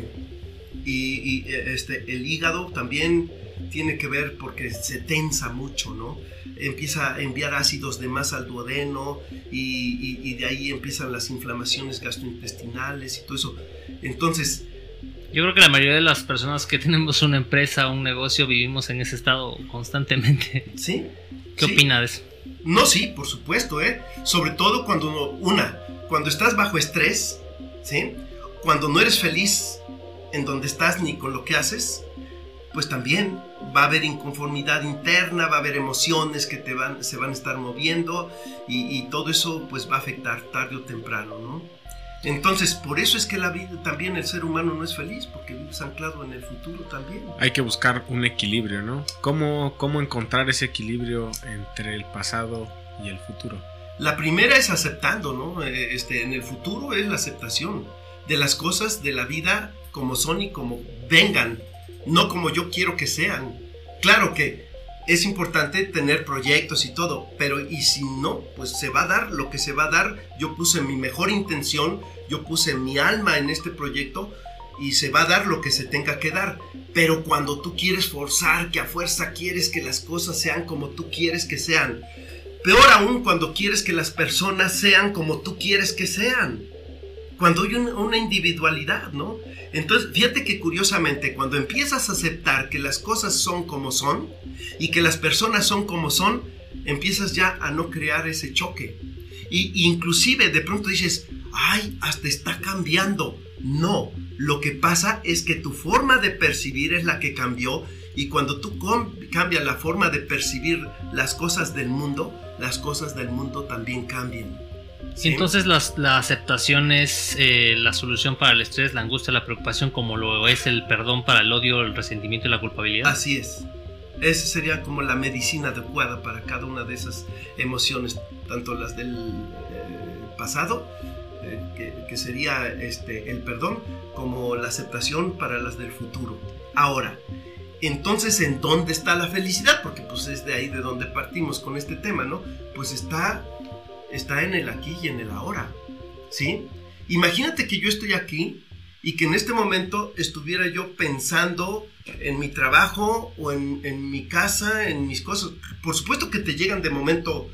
Y, y, este, el hígado también tiene que ver porque se tensa mucho, ¿no? Empieza a enviar ácidos de más al duodeno y, y, de ahí empiezan las inflamaciones gastrointestinales y todo eso. Entonces... Yo creo que la mayoría de las personas que tenemos una empresa o un negocio vivimos en ese estado constantemente. ¿Sí? ¿Qué sí. opina de eso? No, sí, por supuesto, ¿eh? Sobre todo cuando, una, cuando estás bajo estrés, ¿sí? Cuando no eres feliz en donde estás ni con lo que haces, pues también va a haber inconformidad interna, va a haber emociones que te van, se van a estar moviendo y, y todo eso pues va a afectar tarde o temprano, ¿no? Entonces, por eso es que la vida también el ser humano no es feliz, porque vives anclado en el futuro también. Hay que buscar un equilibrio, ¿no? ¿Cómo, cómo encontrar ese equilibrio entre el pasado y el futuro? La primera es aceptando, ¿no? Eh, Este, en el futuro es la aceptación de las cosas de la vida como son y como vengan, no como yo quiero que sean. Claro que es importante tener proyectos y todo, pero y si no, pues se va a dar lo que se va a dar. Yo puse mi mejor intención, yo puse mi alma en este proyecto y se va a dar lo que se tenga que dar. Pero cuando tú quieres forzar, que a fuerza quieres que las cosas sean como tú quieres que sean, peor aún cuando quieres que las personas sean como tú quieres que sean, cuando hay una, una individualidad, ¿no? Entonces, fíjate que curiosamente, cuando empiezas a aceptar que las cosas son como son y que las personas son como son, empiezas ya a no crear ese choque. Y inclusive de pronto dices, ay, hasta está cambiando. No, lo que pasa es que tu forma de percibir es la que cambió y cuando tú cambias la forma de percibir las cosas del mundo, las cosas del mundo también cambian. Entonces las, la aceptación es eh, la solución para el estrés, la angustia, la preocupación, como lo es el perdón para el odio, el resentimiento y la culpabilidad. Así es. Esa sería como la medicina adecuada para cada una de esas emociones, tanto las del eh, pasado, eh, que, que, sería este, el perdón, como la aceptación para las del futuro. Ahora, entonces, ¿en dónde está la felicidad? Porque pues es de ahí de donde partimos con este tema, ¿no? Pues está está en el aquí y en el ahora. ¿Sí? Imagínate que yo estoy aquí y que en este momento estuviera yo pensando en mi trabajo o en, en, mi casa, en mis cosas. Por supuesto que te llegan de momento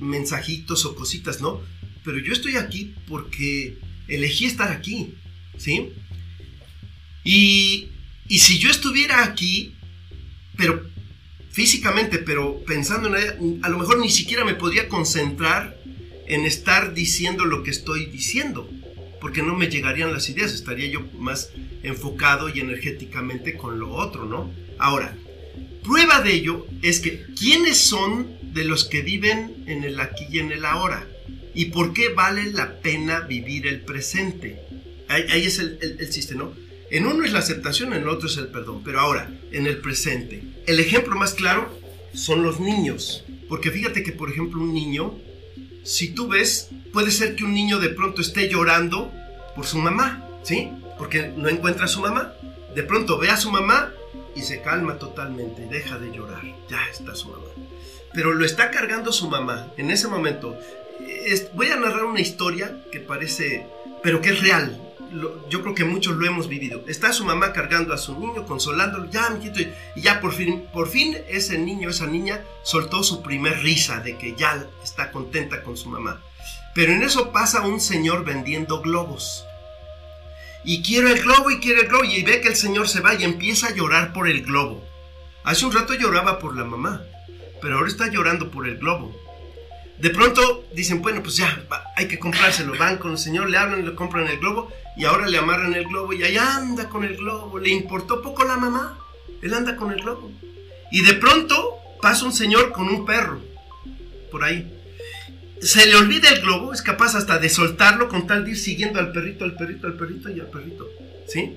mensajitos o cositas, ¿no? Pero yo estoy aquí porque elegí estar aquí, ¿sí? Y, y si yo estuviera aquí, pero físicamente, pero pensando en ella, a lo mejor ni siquiera me podría concentrar en estar diciendo lo que estoy diciendo, porque no me llegarían las ideas, estaría yo más enfocado y energéticamente con lo otro, ¿no? Ahora, prueba de ello es que ¿quiénes son de los que viven en el aquí y en el ahora? ¿Y por qué vale la pena vivir el presente? Ahí, es el, el, ¿no? En uno es la aceptación, en el otro es el perdón, pero ahora, en el presente. El ejemplo más claro son los niños, porque fíjate que, por ejemplo, un niño si tú ves, puede ser que un niño de pronto esté llorando por su mamá, ¿sí? Porque no encuentra a su mamá. De pronto ve a su mamá y se calma totalmente, deja de llorar, ya está su mamá. Pero lo está cargando su mamá en ese momento. Voy a narrar una historia que parece, pero que es real. Yo creo que muchos lo hemos vivido. Está su mamá cargando a su niño, consolándolo, ya, mijito, y ya por fin, por fin ese niño, esa niña, soltó su primer risa de que ya está contenta con su mamá. Pero en eso pasa un señor vendiendo globos. Y quiere el globo y quiere el globo y ve que el señor se va y empieza a llorar por el globo. Hace un rato lloraba por la mamá, pero ahora está llorando por el globo. De pronto dicen, bueno, pues ya, hay que comprárselo. Van con el señor, le hablan, le compran el globo y ahora le amarran el globo y allá anda con el globo. Le importó poco la mamá. Él anda con el globo. Y de pronto pasa un señor con un perro por ahí. Se le olvida el globo, es capaz hasta de soltarlo con tal de ir siguiendo al perrito, al perrito, al perrito y al perrito. ¿Sí?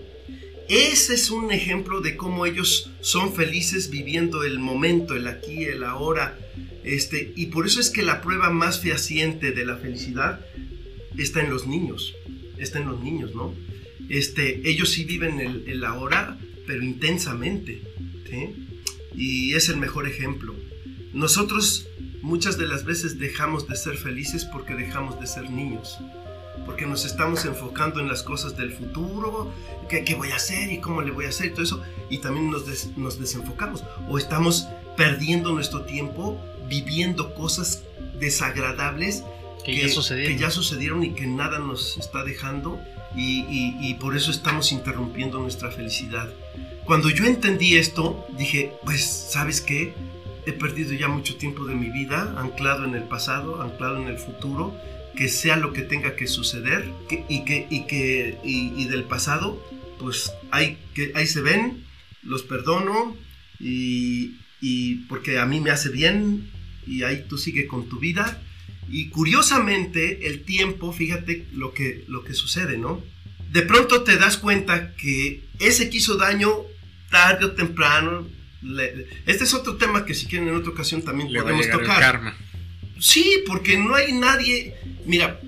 Ese es un ejemplo de cómo ellos son felices viviendo el momento, el aquí, el ahora. Este, y por eso es que la prueba más fehaciente de la felicidad está en los niños. Está en los niños, ¿no? Este, ellos sí viven el, el ahora, pero intensamente. ¿sí? Y es el mejor ejemplo. Nosotros muchas de las veces dejamos de ser felices porque dejamos de ser niños. Porque nos estamos enfocando en las cosas del futuro, qué, qué voy a hacer y cómo le voy a hacer y todo eso. Y también nos, des, nos desenfocamos. O estamos perdiendo nuestro tiempo viviendo cosas desagradables que, que, ya sucedieron. que, ya sucedieron. y que nada nos está dejando y, y, y, por eso estamos interrumpiendo nuestra felicidad. Cuando yo entendí esto, dije, pues, ¿sabes qué? He perdido ya mucho tiempo de mi vida anclado en el pasado, anclado en el futuro, que sea lo que tenga que suceder que, y, que, y, que, y, y del pasado, pues ahí, que, ahí se ven los perdono y, y porque a mí me hace bien y ahí tú sigue con tu vida. Y curiosamente el tiempo, fíjate lo que, lo que sucede, ¿no? De pronto te das cuenta que ese que hizo daño tarde o temprano. este es otro tema que si quieren en otra ocasión también podemos tocar. Sí, porque no hay nadie. Mira,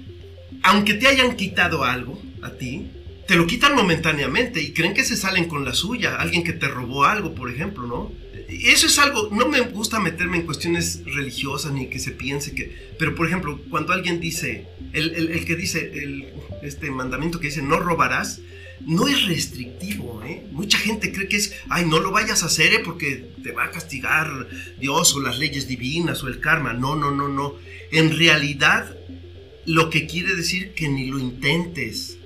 aunque te hayan quitado algo a ti, te lo quitan momentáneamente y creen que se salen con la suya. Alguien que te robó algo, por ejemplo, ¿no? Eso es algo, no me gusta meterme en cuestiones religiosas ni que se piense que, pero por ejemplo, cuando alguien dice, el, que dice, el, este mandamiento que dice, no robarás, no es restrictivo, ¿eh? Mucha gente cree que es, ay, no lo vayas a hacer ¿eh? porque te va a castigar Dios o las leyes divinas o el karma. No, no, no, no. En realidad, lo que quiere decir que ni lo intentes,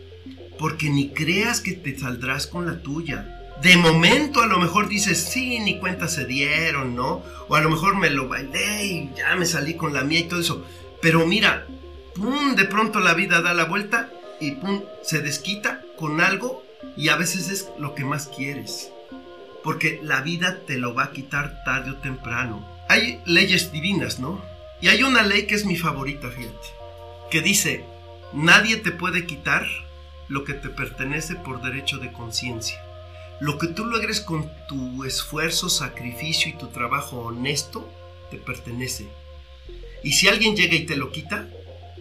porque ni creas que te saldrás con la tuya. De momento a lo mejor dices, sí, ni cuenta se dieron, ¿no? O a lo mejor me lo bailé y ya me salí con la mía y todo eso. Pero mira, de pronto la vida da la vuelta y pum, se desquita con algo y a veces es lo que más quieres. Porque la vida te lo va a quitar tarde o temprano. Hay leyes divinas, ¿no? Y hay una ley que es mi favorita, fíjate, que dice, nadie te puede quitar lo que te pertenece por derecho de conciencia. Lo que tú logres con tu esfuerzo, sacrificio y tu trabajo honesto, te pertenece. Y si alguien llega y te lo quita,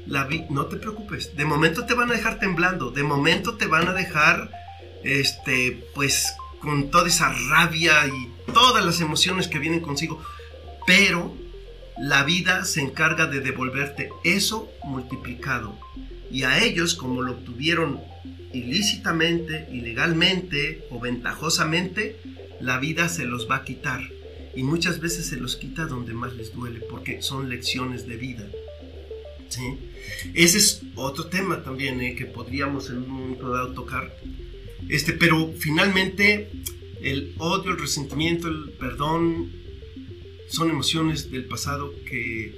la no te preocupes. De momento te van a dejar temblando, de momento te van a dejar, este, pues, con toda esa rabia y todas las emociones que vienen consigo. Pero la vida se encarga de devolverte eso multiplicado. Y a ellos, como lo obtuvieron ilícitamente, ilegalmente o ventajosamente, la vida se los va a quitar. Y muchas veces se los quita donde más les duele, porque son lecciones de vida. Ese es otro tema también ¿eh? que podríamos en un momento dado tocar. Este, pero finalmente el odio, el resentimiento, el perdón son emociones del pasado que,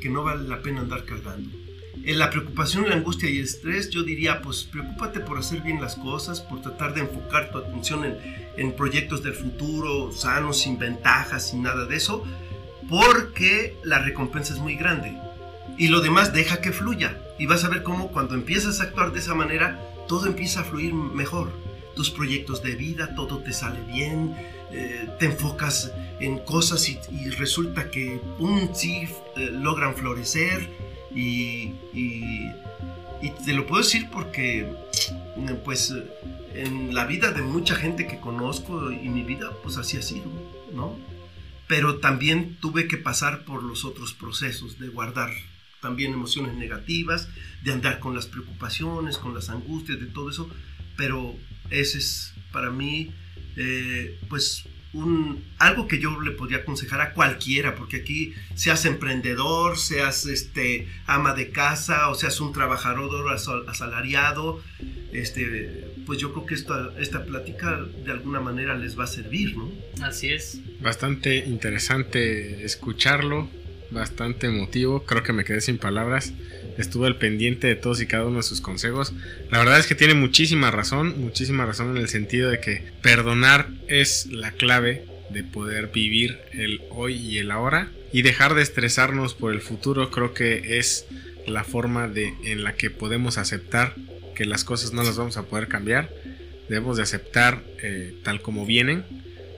que no vale la pena andar cargando en la preocupación, la angustia y el estrés, yo diría, pues preocúpate por hacer bien las cosas, por tratar de enfocar tu atención en, en proyectos del futuro, sanos, sin ventajas, sin nada de eso, porque la recompensa es muy grande. Y lo demás deja que fluya. Y vas a ver cómo cuando empiezas a actuar de esa manera, todo empieza a fluir mejor. Tus proyectos de vida, todo te sale bien, eh, te enfocas en cosas y, resulta que un sí eh, logran florecer y, te lo puedo decir porque, pues, en la vida de mucha gente que conozco y mi vida, pues así ha sido, ¿no? Pero también tuve que pasar por los otros procesos de guardar también emociones negativas, de andar con las preocupaciones, con las angustias, de todo eso. Pero ese es para mí, eh, pues, un, algo que yo le podría aconsejar a cualquiera, porque aquí seas emprendedor, seas este, ama de casa o seas un trabajador asalariado, este, pues yo creo que esta, esta plática de alguna manera les va a servir, ¿no? Así es. Bastante interesante escucharlo, bastante emotivo, creo que me quedé sin palabras. Estuvo al pendiente de todos y cada uno de sus consejos. La verdad es que tiene muchísima razón, muchísima razón en el sentido de que perdonar es la clave de poder vivir el hoy y el ahora. Y dejar de estresarnos por el futuro creo que es la forma de en la que podemos aceptar que las cosas no las vamos a poder cambiar. Debemos de aceptar eh, tal como vienen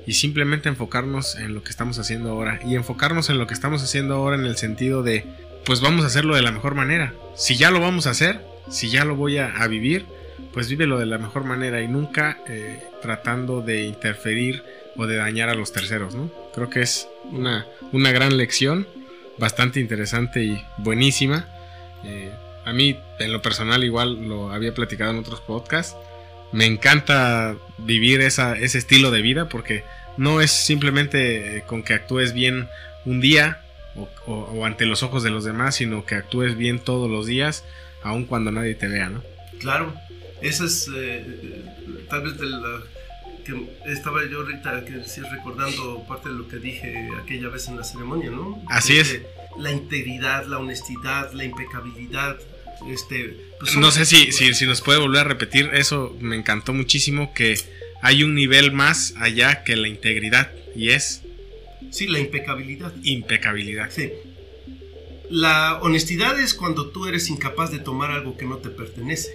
y simplemente enfocarnos en lo que estamos haciendo ahora y enfocarnos en lo que estamos haciendo ahora en el sentido de pues vamos a hacerlo de la mejor manera. Si ya lo vamos a hacer, si ya lo voy a, vivir, pues vívelo de la mejor manera y nunca eh, tratando de interferir o de dañar a los terceros, ¿no? Creo que es una, una gran lección, bastante interesante y buenísima. Eh, a mí, en lo personal, igual lo había platicado en otros podcasts. Me encanta vivir esa, ese estilo de vida porque no es simplemente eh, con que actúes bien un día o, ante los ojos de los demás, sino que actúes bien todos los días, aun cuando nadie te vea, ¿no? Claro, esa es eh, tal vez de la que estaba yo ahorita que recordando parte de lo que dije aquella vez en la ceremonia, ¿no? Así es. La integridad, la honestidad, la impecabilidad. Este, pues no sé si, si, si nos puede volver a repetir eso, me encantó muchísimo que hay un nivel más allá que la integridad y es... Sí, la impecabilidad. Impecabilidad. Sí. La honestidad es cuando tú eres incapaz de tomar algo que no te pertenece.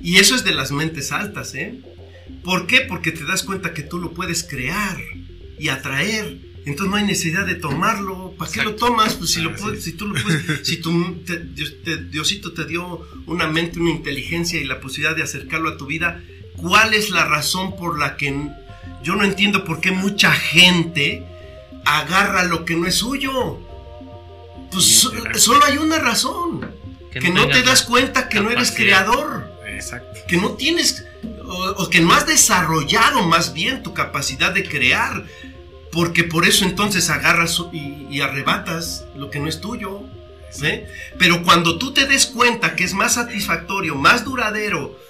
Y eso es de las mentes altas, ¿eh? ¿Por qué? Porque te das cuenta que tú lo puedes crear y atraer. Entonces no hay necesidad de tomarlo. ¿Para qué lo tomas? Pues si, lo Ah, puedes, sí. si tú lo puedes, si tu, te- Dios- te- Diosito te dio una mente, una inteligencia y la posibilidad de acercarlo a tu vida, ¿cuál es la razón por la que yo no entiendo por qué mucha gente agarra lo que no es suyo? Pues so- solo hay una razón. Que, no, te das cuenta que no eres creador Exacto. que no tienes o, o que no has desarrollado más bien tu capacidad de crear, porque por eso entonces agarras y, y arrebatas lo que no es tuyo. ¿sí? Pero cuando tú te des cuenta que es más satisfactorio, más duradero,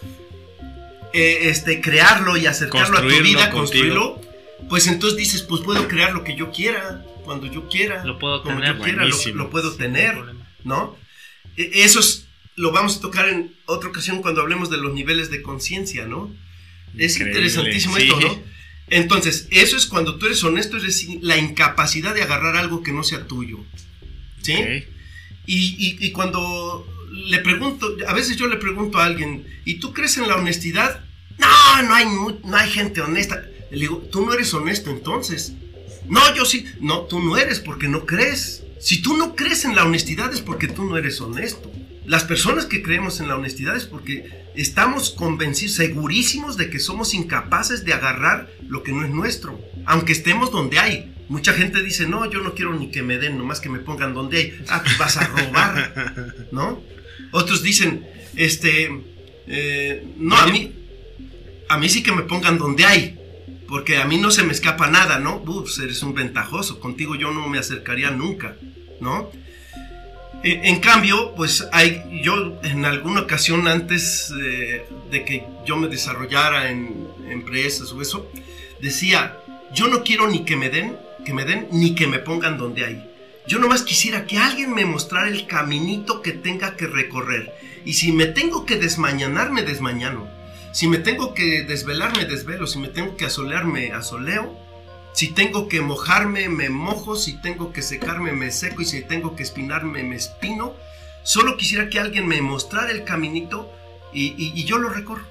eh, este, crearlo y acercarlo a tu vida, contigo. construirlo, pues entonces dices, pues puedo crear lo que yo quiera, cuando yo quiera, Lo puedo como tener. yo quiera, lo, puedo tener. ¿no? E- Eso es- lo vamos a tocar en otra ocasión cuando hablemos de los niveles de conciencia, ¿no? Es Increíble, interesantísimo sí. esto, ¿no? Entonces, eso es cuando tú eres honesto, es decir, la incapacidad de agarrar algo que no sea tuyo. ¿Sí? Y, y- y cuando le pregunto, a veces yo le pregunto a alguien, ¿y tú crees en la honestidad? No, no hay, no hay gente honesta. Le digo, tú no eres honesto entonces. No, yo sí. No, tú no eres porque no crees. Si tú no crees en la honestidad es porque tú no eres honesto. Las personas que creemos en la honestidad es porque estamos convencidos, segurísimos de que somos incapaces de agarrar lo que no es nuestro, aunque estemos donde hay. Mucha gente dice, no, yo no quiero ni que me den, nomás que me pongan donde hay. Ah, pues vas a robar, ¿no? Otros dicen, este, eh, no, a mí, a mí sí que me pongan donde hay, porque a mí no se me escapa nada, ¿no? Ups, eres un ventajoso, contigo yo no me acercaría nunca, ¿no? E- En cambio, pues hay, yo en alguna ocasión antes eh, de que yo me desarrollara en empresas o eso, decía, yo no quiero ni que me den, que me den, ni que me pongan donde hay. Yo nomás quisiera que alguien me mostrara el caminito que tenga que recorrer. Y si me tengo que desmañanar, me desmañano. Si me tengo que desvelar, me desvelo. Si me tengo que asolear, me asoleo. Si tengo que mojarme, me mojo. Si tengo que secarme, me seco. Y si tengo que espinarme, me espino. Solo quisiera que alguien me mostrara el caminito y, yo lo recorro.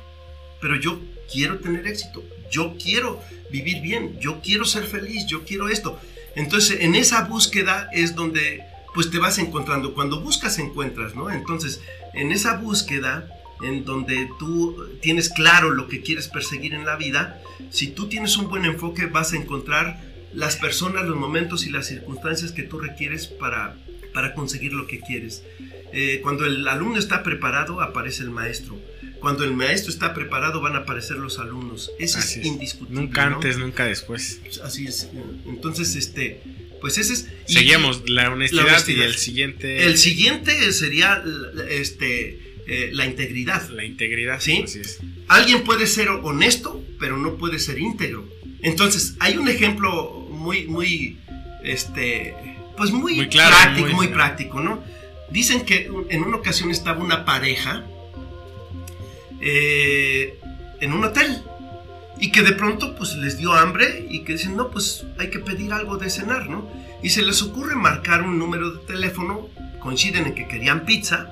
Pero yo quiero tener éxito. Yo quiero vivir bien. Yo quiero ser feliz. Yo quiero esto. Entonces, en esa búsqueda es donde pues te vas encontrando. Cuando buscas, encuentras, ¿no? Entonces, en esa búsqueda, en donde tú tienes claro lo que quieres perseguir en la vida, si tú tienes un buen enfoque, vas a encontrar las personas, los momentos y las circunstancias que tú requieres para, para conseguir lo que quieres. Eh, cuando el alumno está preparado, aparece el maestro. Cuando el maestro está preparado, van a aparecer los alumnos. Eso es es. indiscutible. Nunca ¿no? antes, nunca después. Así es. Entonces, este, pues ese es. Seguimos la honestidad, La honestidad. y el siguiente. El siguiente sería este, eh, la integridad. La integridad. ¿Sí? Así es. Alguien puede ser honesto, pero no puede ser íntegro. Entonces, hay un ejemplo muy, muy, este, pues muy, Muy claro, práctico, muy práctico, ¿no? Dicen que en una ocasión estaba una pareja eh, en un hotel y que de pronto pues les dio hambre y que dicen, no, pues hay que pedir algo de cenar, ¿no? Y se les ocurre marcar un número de teléfono, coinciden en que querían pizza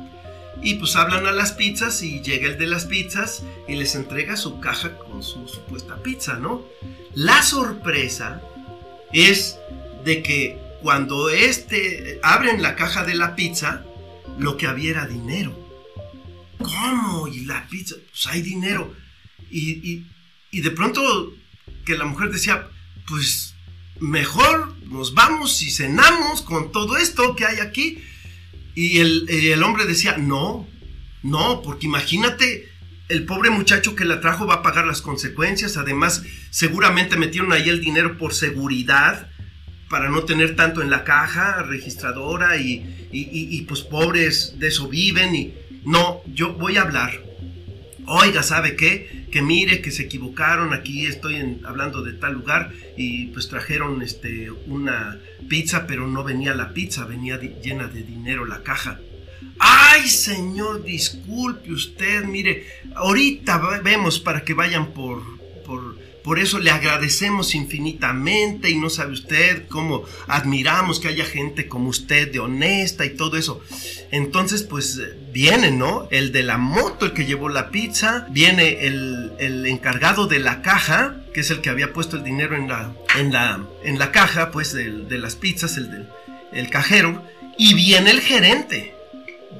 y pues hablan a las pizzas y llega el de las pizzas y les entrega su caja con su supuesta pizza, ¿no? La sorpresa es de que cuando este abren la caja de la pizza, lo que había era dinero. ¿Cómo? ¿Y la pizza? Pues hay dinero. Y, y- y de pronto que la mujer decía, pues mejor nos vamos y cenamos con todo esto que hay aquí. Y el, el hombre decía, no, no, porque imagínate, el pobre muchacho que la trajo va a pagar las consecuencias. Además, seguramente metieron ahí el dinero por seguridad para no tener tanto en la caja registradora y, y- y- y, pues pobres de eso viven y no, yo voy a hablar. Oiga, ¿sabe qué? Que mire que se equivocaron, aquí estoy hablando de tal lugar y pues trajeron este, una pizza, pero no venía la pizza, venía llena de dinero la caja. Ay, señor, disculpe usted, mire, ahorita vemos para que vayan por, por, por eso le agradecemos infinitamente y no sabe usted cómo admiramos que haya gente como usted de honesta y todo eso. Entonces, pues viene, ¿no? El de la moto, el que llevó la pizza, viene el, el encargado de la caja, que es el que había puesto el dinero en la, en la, en la caja, pues de, de las pizzas, el, del el cajero, y viene el gerente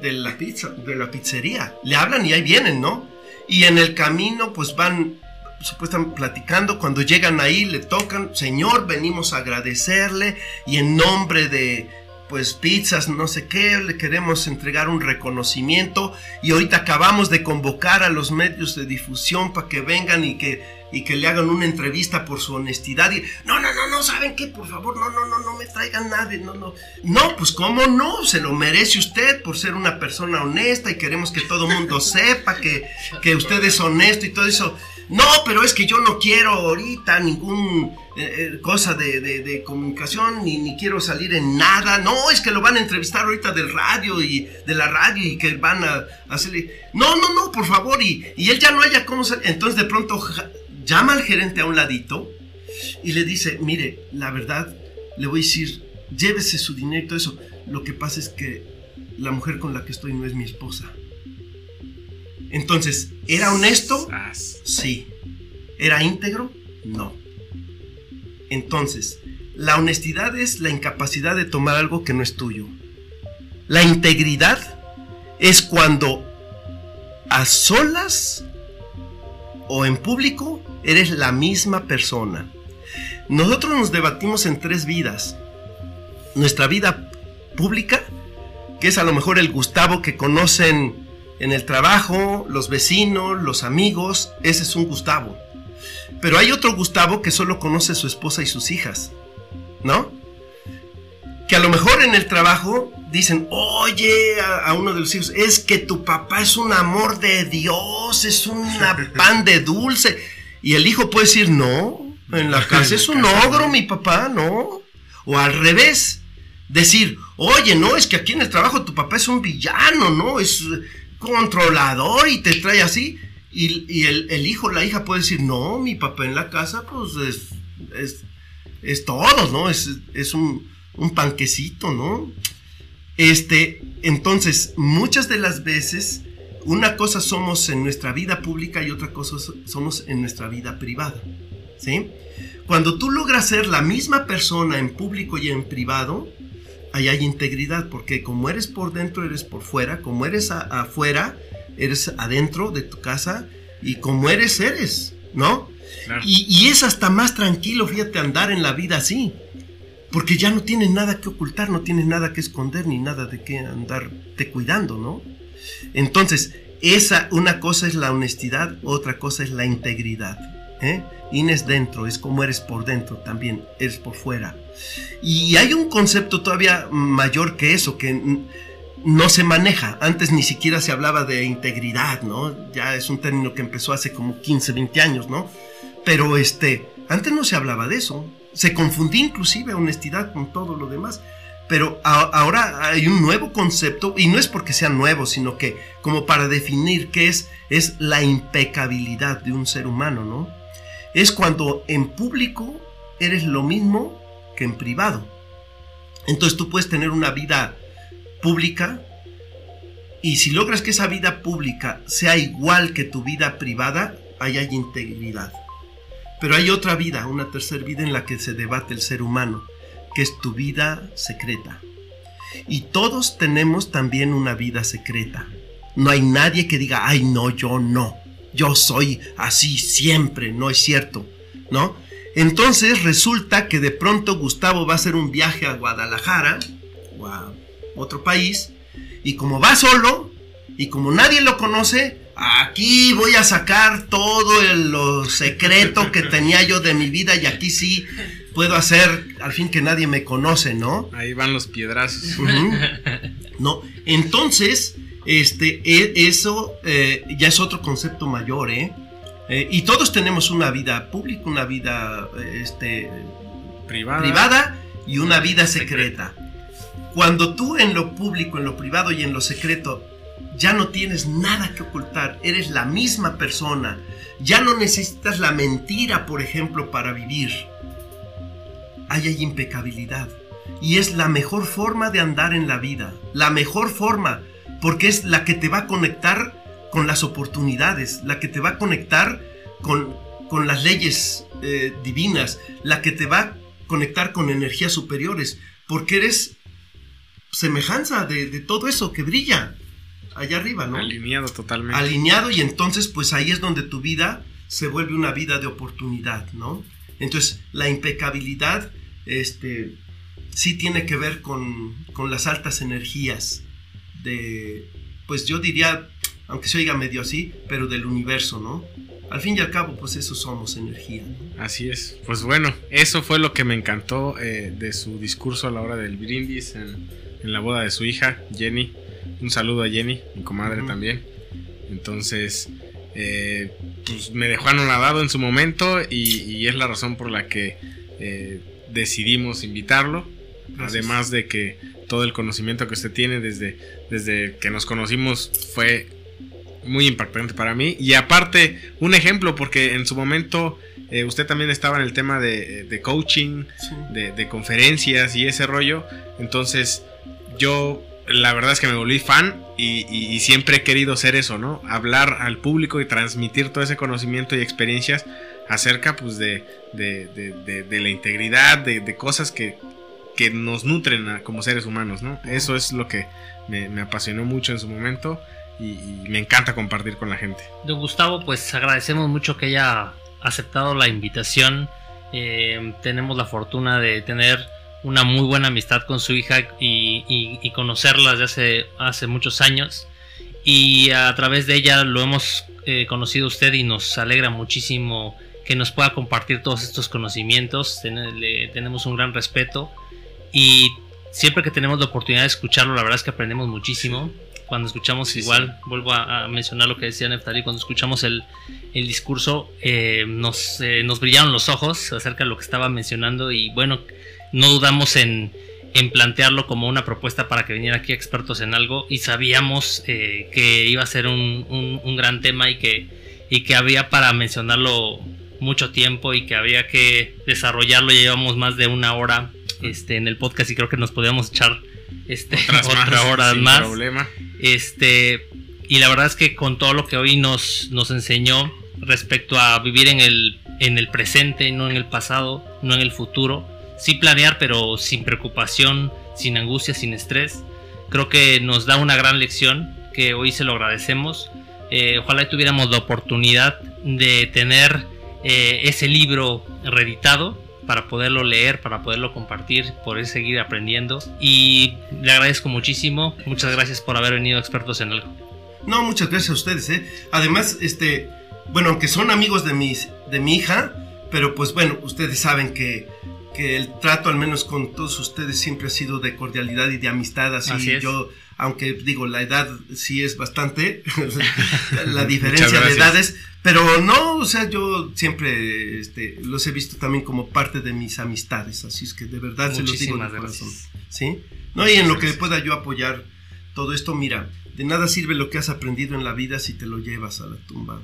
de la pizza, de la pizzería. Le hablan y ahí vienen, ¿no? Y en el camino, pues van supuestamente platicando, cuando llegan ahí le tocan, Señor, venimos a agradecerle y en nombre de pues pizzas, no sé qué, le queremos entregar un reconocimiento y ahorita acabamos de convocar a los medios de difusión para que vengan y que, y que le hagan una entrevista por su honestidad y no, no, no, no, ¿saben qué? Por favor, no, no, no, no me traigan nadie, no, no. No, pues cómo no, se lo merece usted por ser una persona honesta y queremos que todo el mundo sepa que, que usted es honesto y todo eso. No, pero es que yo no quiero ahorita ningún eh, eh, cosa de, de, comunicación, ni, ni, quiero salir en nada. No, es que lo van a entrevistar ahorita del radio y de la radio y que van a, hacerle. No, no, no, por favor. Y, y él ya no haya cómo salir. Entonces de pronto llama al gerente a un ladito y le dice: Mire, la verdad, le voy a decir, llévese su dinero y todo eso. Lo que pasa es que la mujer con la que estoy no es mi esposa. Entonces, ¿era honesto? Sí. ¿Era íntegro? No. Entonces, la honestidad es la incapacidad de tomar algo que no es tuyo. La integridad es cuando a solas o en público eres la misma persona. Nosotros nos debatimos en tres vidas. Nuestra vida pública, que es a lo mejor el Gustavo que conocen en el trabajo, los vecinos, los amigos, ese es un Gustavo. Pero hay otro Gustavo que solo conoce a su esposa y sus hijas, ¿no? Que a lo mejor en el trabajo dicen, oye, a, uno de los hijos, es que tu papá es un amor de Dios, es un pan de dulce. Y el hijo puede decir, no, en la casa es un ogro, mi papá, no. O al revés, decir, oye, no, es que aquí en el trabajo tu papá es un villano, ¿no? Es, controlador y te trae así. Y, el, hijo, la hija puede decir, no, mi papá en la casa, pues es, es, todo, ¿no? Es, es un, un, panquecito, ¿no? Este, entonces, muchas de las veces, una cosa somos en nuestra vida pública y otra cosa somos en nuestra vida privada, ¿sí? Cuando tú logras ser la misma persona en público y en privado, ahí hay integridad, porque como eres por dentro, eres por fuera, como eres afuera, eres adentro de tu casa, y como eres, eres, ¿no? Y, es hasta más tranquilo, fíjate, andar en la vida así, porque ya no tienes nada que ocultar, no tienes nada que esconder, ni nada de qué andarte cuidando, ¿no? Entonces, esa, una cosa es la honestidad, otra cosa es la integridad. ¿eh? Ines dentro, es como eres por dentro también, eres por fuera. Y hay un concepto todavía mayor que eso, que no se maneja. Antes ni siquiera se hablaba de integridad, ¿no? Ya es un término que empezó hace como 15, 20 años, ¿no? Pero este, antes no se hablaba de eso. Se confundía inclusive honestidad con todo lo demás. Pero ahora hay un nuevo concepto, y no es porque sea nuevo, sino que como para definir qué es, es la impecabilidad de un ser humano, ¿no? Es cuando en público eres lo mismo que en privado. Entonces tú puedes tener una vida pública y si logras que esa vida pública sea igual que tu vida privada, ahí hay integridad. Pero hay otra vida, una tercera vida en la que se debate el ser humano, que es tu vida secreta. Y todos tenemos también una vida secreta. No hay nadie que diga, ay no, yo no, yo soy así siempre, no es cierto, ¿no? Entonces resulta que de pronto Gustavo va a hacer un viaje a Guadalajara o a otro país y como va solo y como nadie lo conoce, aquí voy a sacar todo el, lo secreto que tenía yo de mi vida y aquí sí puedo hacer al fin que nadie me conoce, ¿no? Ahí van los piedrazos. No, entonces, este, e, eso eh, ya es otro concepto mayor, ¿eh? Eh, y todos tenemos una vida pública, una vida este, privada. y una vida secreta. Cuando tú en lo público, en lo privado y en lo secreto ya no tienes nada que ocultar, eres la misma persona, ya no necesitas la mentira, por ejemplo, para vivir. Ahí hay impecabilidad. Y es la mejor forma de andar en la vida, la mejor forma, porque es la que te va a conectar con las oportunidades, la que te va a conectar con, con las leyes eh, divinas, la que te va a conectar con energías superiores, porque eres semejanza de, de todo eso que brilla allá arriba, ¿no? Alineado totalmente. Alineado y entonces pues ahí es donde tu vida se vuelve una vida de oportunidad, ¿no? Entonces la impecabilidad, este, sí tiene que ver con, con las altas energías de, pues yo diría, aunque se oiga medio así, pero del universo, ¿no? Al fin y al cabo, pues eso somos energía. Así es. Pues bueno, eso fue lo que me encantó eh, de su discurso a la hora del brindis en, en la boda de su hija, Jenny. Un saludo a Jenny, mi comadre también. Entonces, eh, pues me dejó anonadado en su momento y, y es la razón por la que eh, decidimos invitarlo. Gracias. Además de que todo el conocimiento que usted tiene desde, desde que nos conocimos fue muy impactante para mí. Y aparte, un ejemplo, porque en su momento eh, usted también estaba en el tema de, de coaching, Sí. de, de conferencias y ese rollo. Entonces, yo la verdad es que me volví fan y, y- y siempre he querido ser eso, ¿no? Hablar al público y transmitir todo ese conocimiento y experiencias acerca pues de, de, la integridad, de, de cosas que, que nos nutren a- como seres humanos, ¿no? Eso es lo que me, me apasionó mucho en su momento y, y me encanta compartir con la gente. Don Gustavo, pues agradecemos mucho que haya aceptado la invitación. Eh, tenemos la fortuna de tener una muy buena amistad con su hija y, y- y conocerla desde hace, hace muchos años. Y a través de ella lo hemos eh, conocido usted y nos alegra muchísimo que nos pueda compartir todos estos conocimientos. Ten- le tenemos un gran respeto y siempre que tenemos la oportunidad de escucharlo, la verdad es que aprendemos muchísimo. Cuando escuchamos Sí, igual, vuelvo a, a mencionar lo que decía Neftali, cuando escuchamos el, el discurso, eh, nos, eh, nos brillaron los ojos acerca de lo que estaba mencionando y bueno, no dudamos en, en plantearlo como una propuesta para que viniera aquí expertos en algo y sabíamos eh, que iba a ser un, un- un gran tema y que, y que había para mencionarlo mucho tiempo y que había que desarrollarlo. Ya llevamos más de una hora este, en el podcast y creo que nos podíamos echar este, Otras otra más, hora sin más. problema. Este, y la verdad es que con todo lo que hoy nos, nos enseñó respecto a vivir en el, en el presente, no en el pasado, no en el futuro, sí planear, pero sin preocupación, sin angustia, sin estrés, creo que nos da una gran lección que hoy se lo agradecemos. Eh, ojalá tuviéramos la oportunidad de tener eh, ese libro reeditado para poderlo leer, para poderlo compartir, poder seguir aprendiendo. Y le agradezco muchísimo. Muchas gracias por haber venido expertos en algo. No, muchas gracias a ustedes, ¿eh? Además, este, bueno, aunque son amigos de, mis, de mi hija, pero pues bueno, ustedes saben que, que el trato, al menos con todos ustedes, siempre ha sido de cordialidad y de amistad, así, Así es. Aunque digo, la edad sí es bastante, la diferencia de edades, pero no, o sea, yo siempre este, los he visto también como parte de mis amistades, así es que de verdad se los digo de corazón. ¿sí? No, y en lo que pueda yo apoyar todo esto, mira, de nada sirve lo que has aprendido en la vida si te lo llevas a la tumba.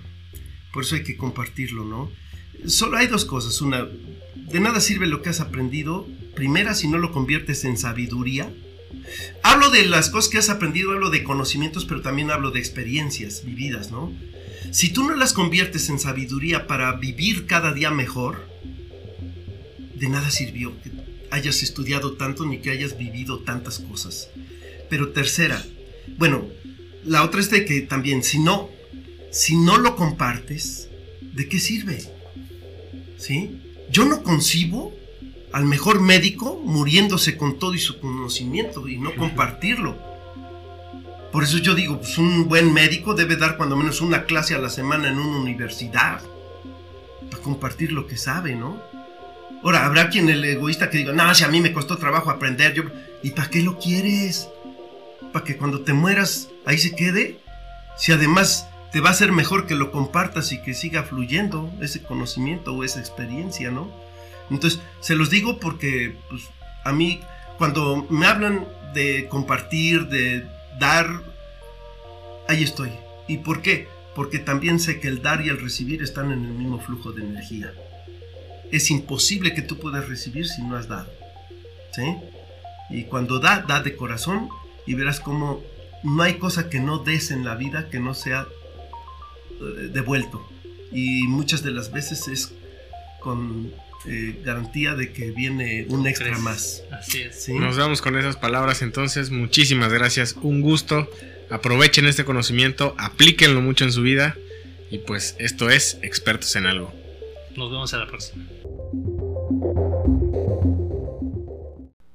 Por eso hay que compartirlo, ¿no? Solo hay dos cosas. Una, de nada sirve lo que has aprendido. Primera, si no lo conviertes en sabiduría. Hablo de las cosas que has aprendido, hablo de conocimientos, pero también hablo de experiencias vividas, ¿no? Si tú no las conviertes en sabiduría para vivir cada día mejor, de nada sirvió que hayas estudiado tanto ni que hayas vivido tantas cosas. Pero tercera, bueno, la otra es de que también si no, si no lo compartes, ¿de qué sirve? ¿Sí? Yo no concibo al mejor médico muriéndose con todo y su conocimiento y no compartirlo. Por eso yo digo, pues un buen médico debe dar cuando menos una clase a la semana en una universidad para compartir lo que sabe, ¿no? Ahora, habrá quien el egoísta que diga, no, si a mí me costó trabajo aprender, yo... ¿y para qué lo quieres? ¿Para que cuando te mueras ahí se quede? Si además te va a ser mejor que lo compartas y que siga fluyendo ese conocimiento o esa experiencia, ¿no? Entonces, se los digo porque pues, a mí, cuando me hablan de compartir, de dar, ahí estoy. ¿Y por qué? Porque también sé que el dar y el recibir están en el mismo flujo de energía. Es imposible que tú puedas recibir si no has dado. ¿Sí? Y cuando da, da de corazón y verás cómo no hay cosa que no des en la vida que no sea eh, devuelto. Y muchas de las veces es con eh, garantía de que viene un extra más. Así es. Nos vamos con esas palabras entonces. Muchísimas gracias. Un gusto. Aprovechen este conocimiento, aplíquenlo mucho en su vida. Y pues esto es Expertos en algo. Nos vemos a la próxima.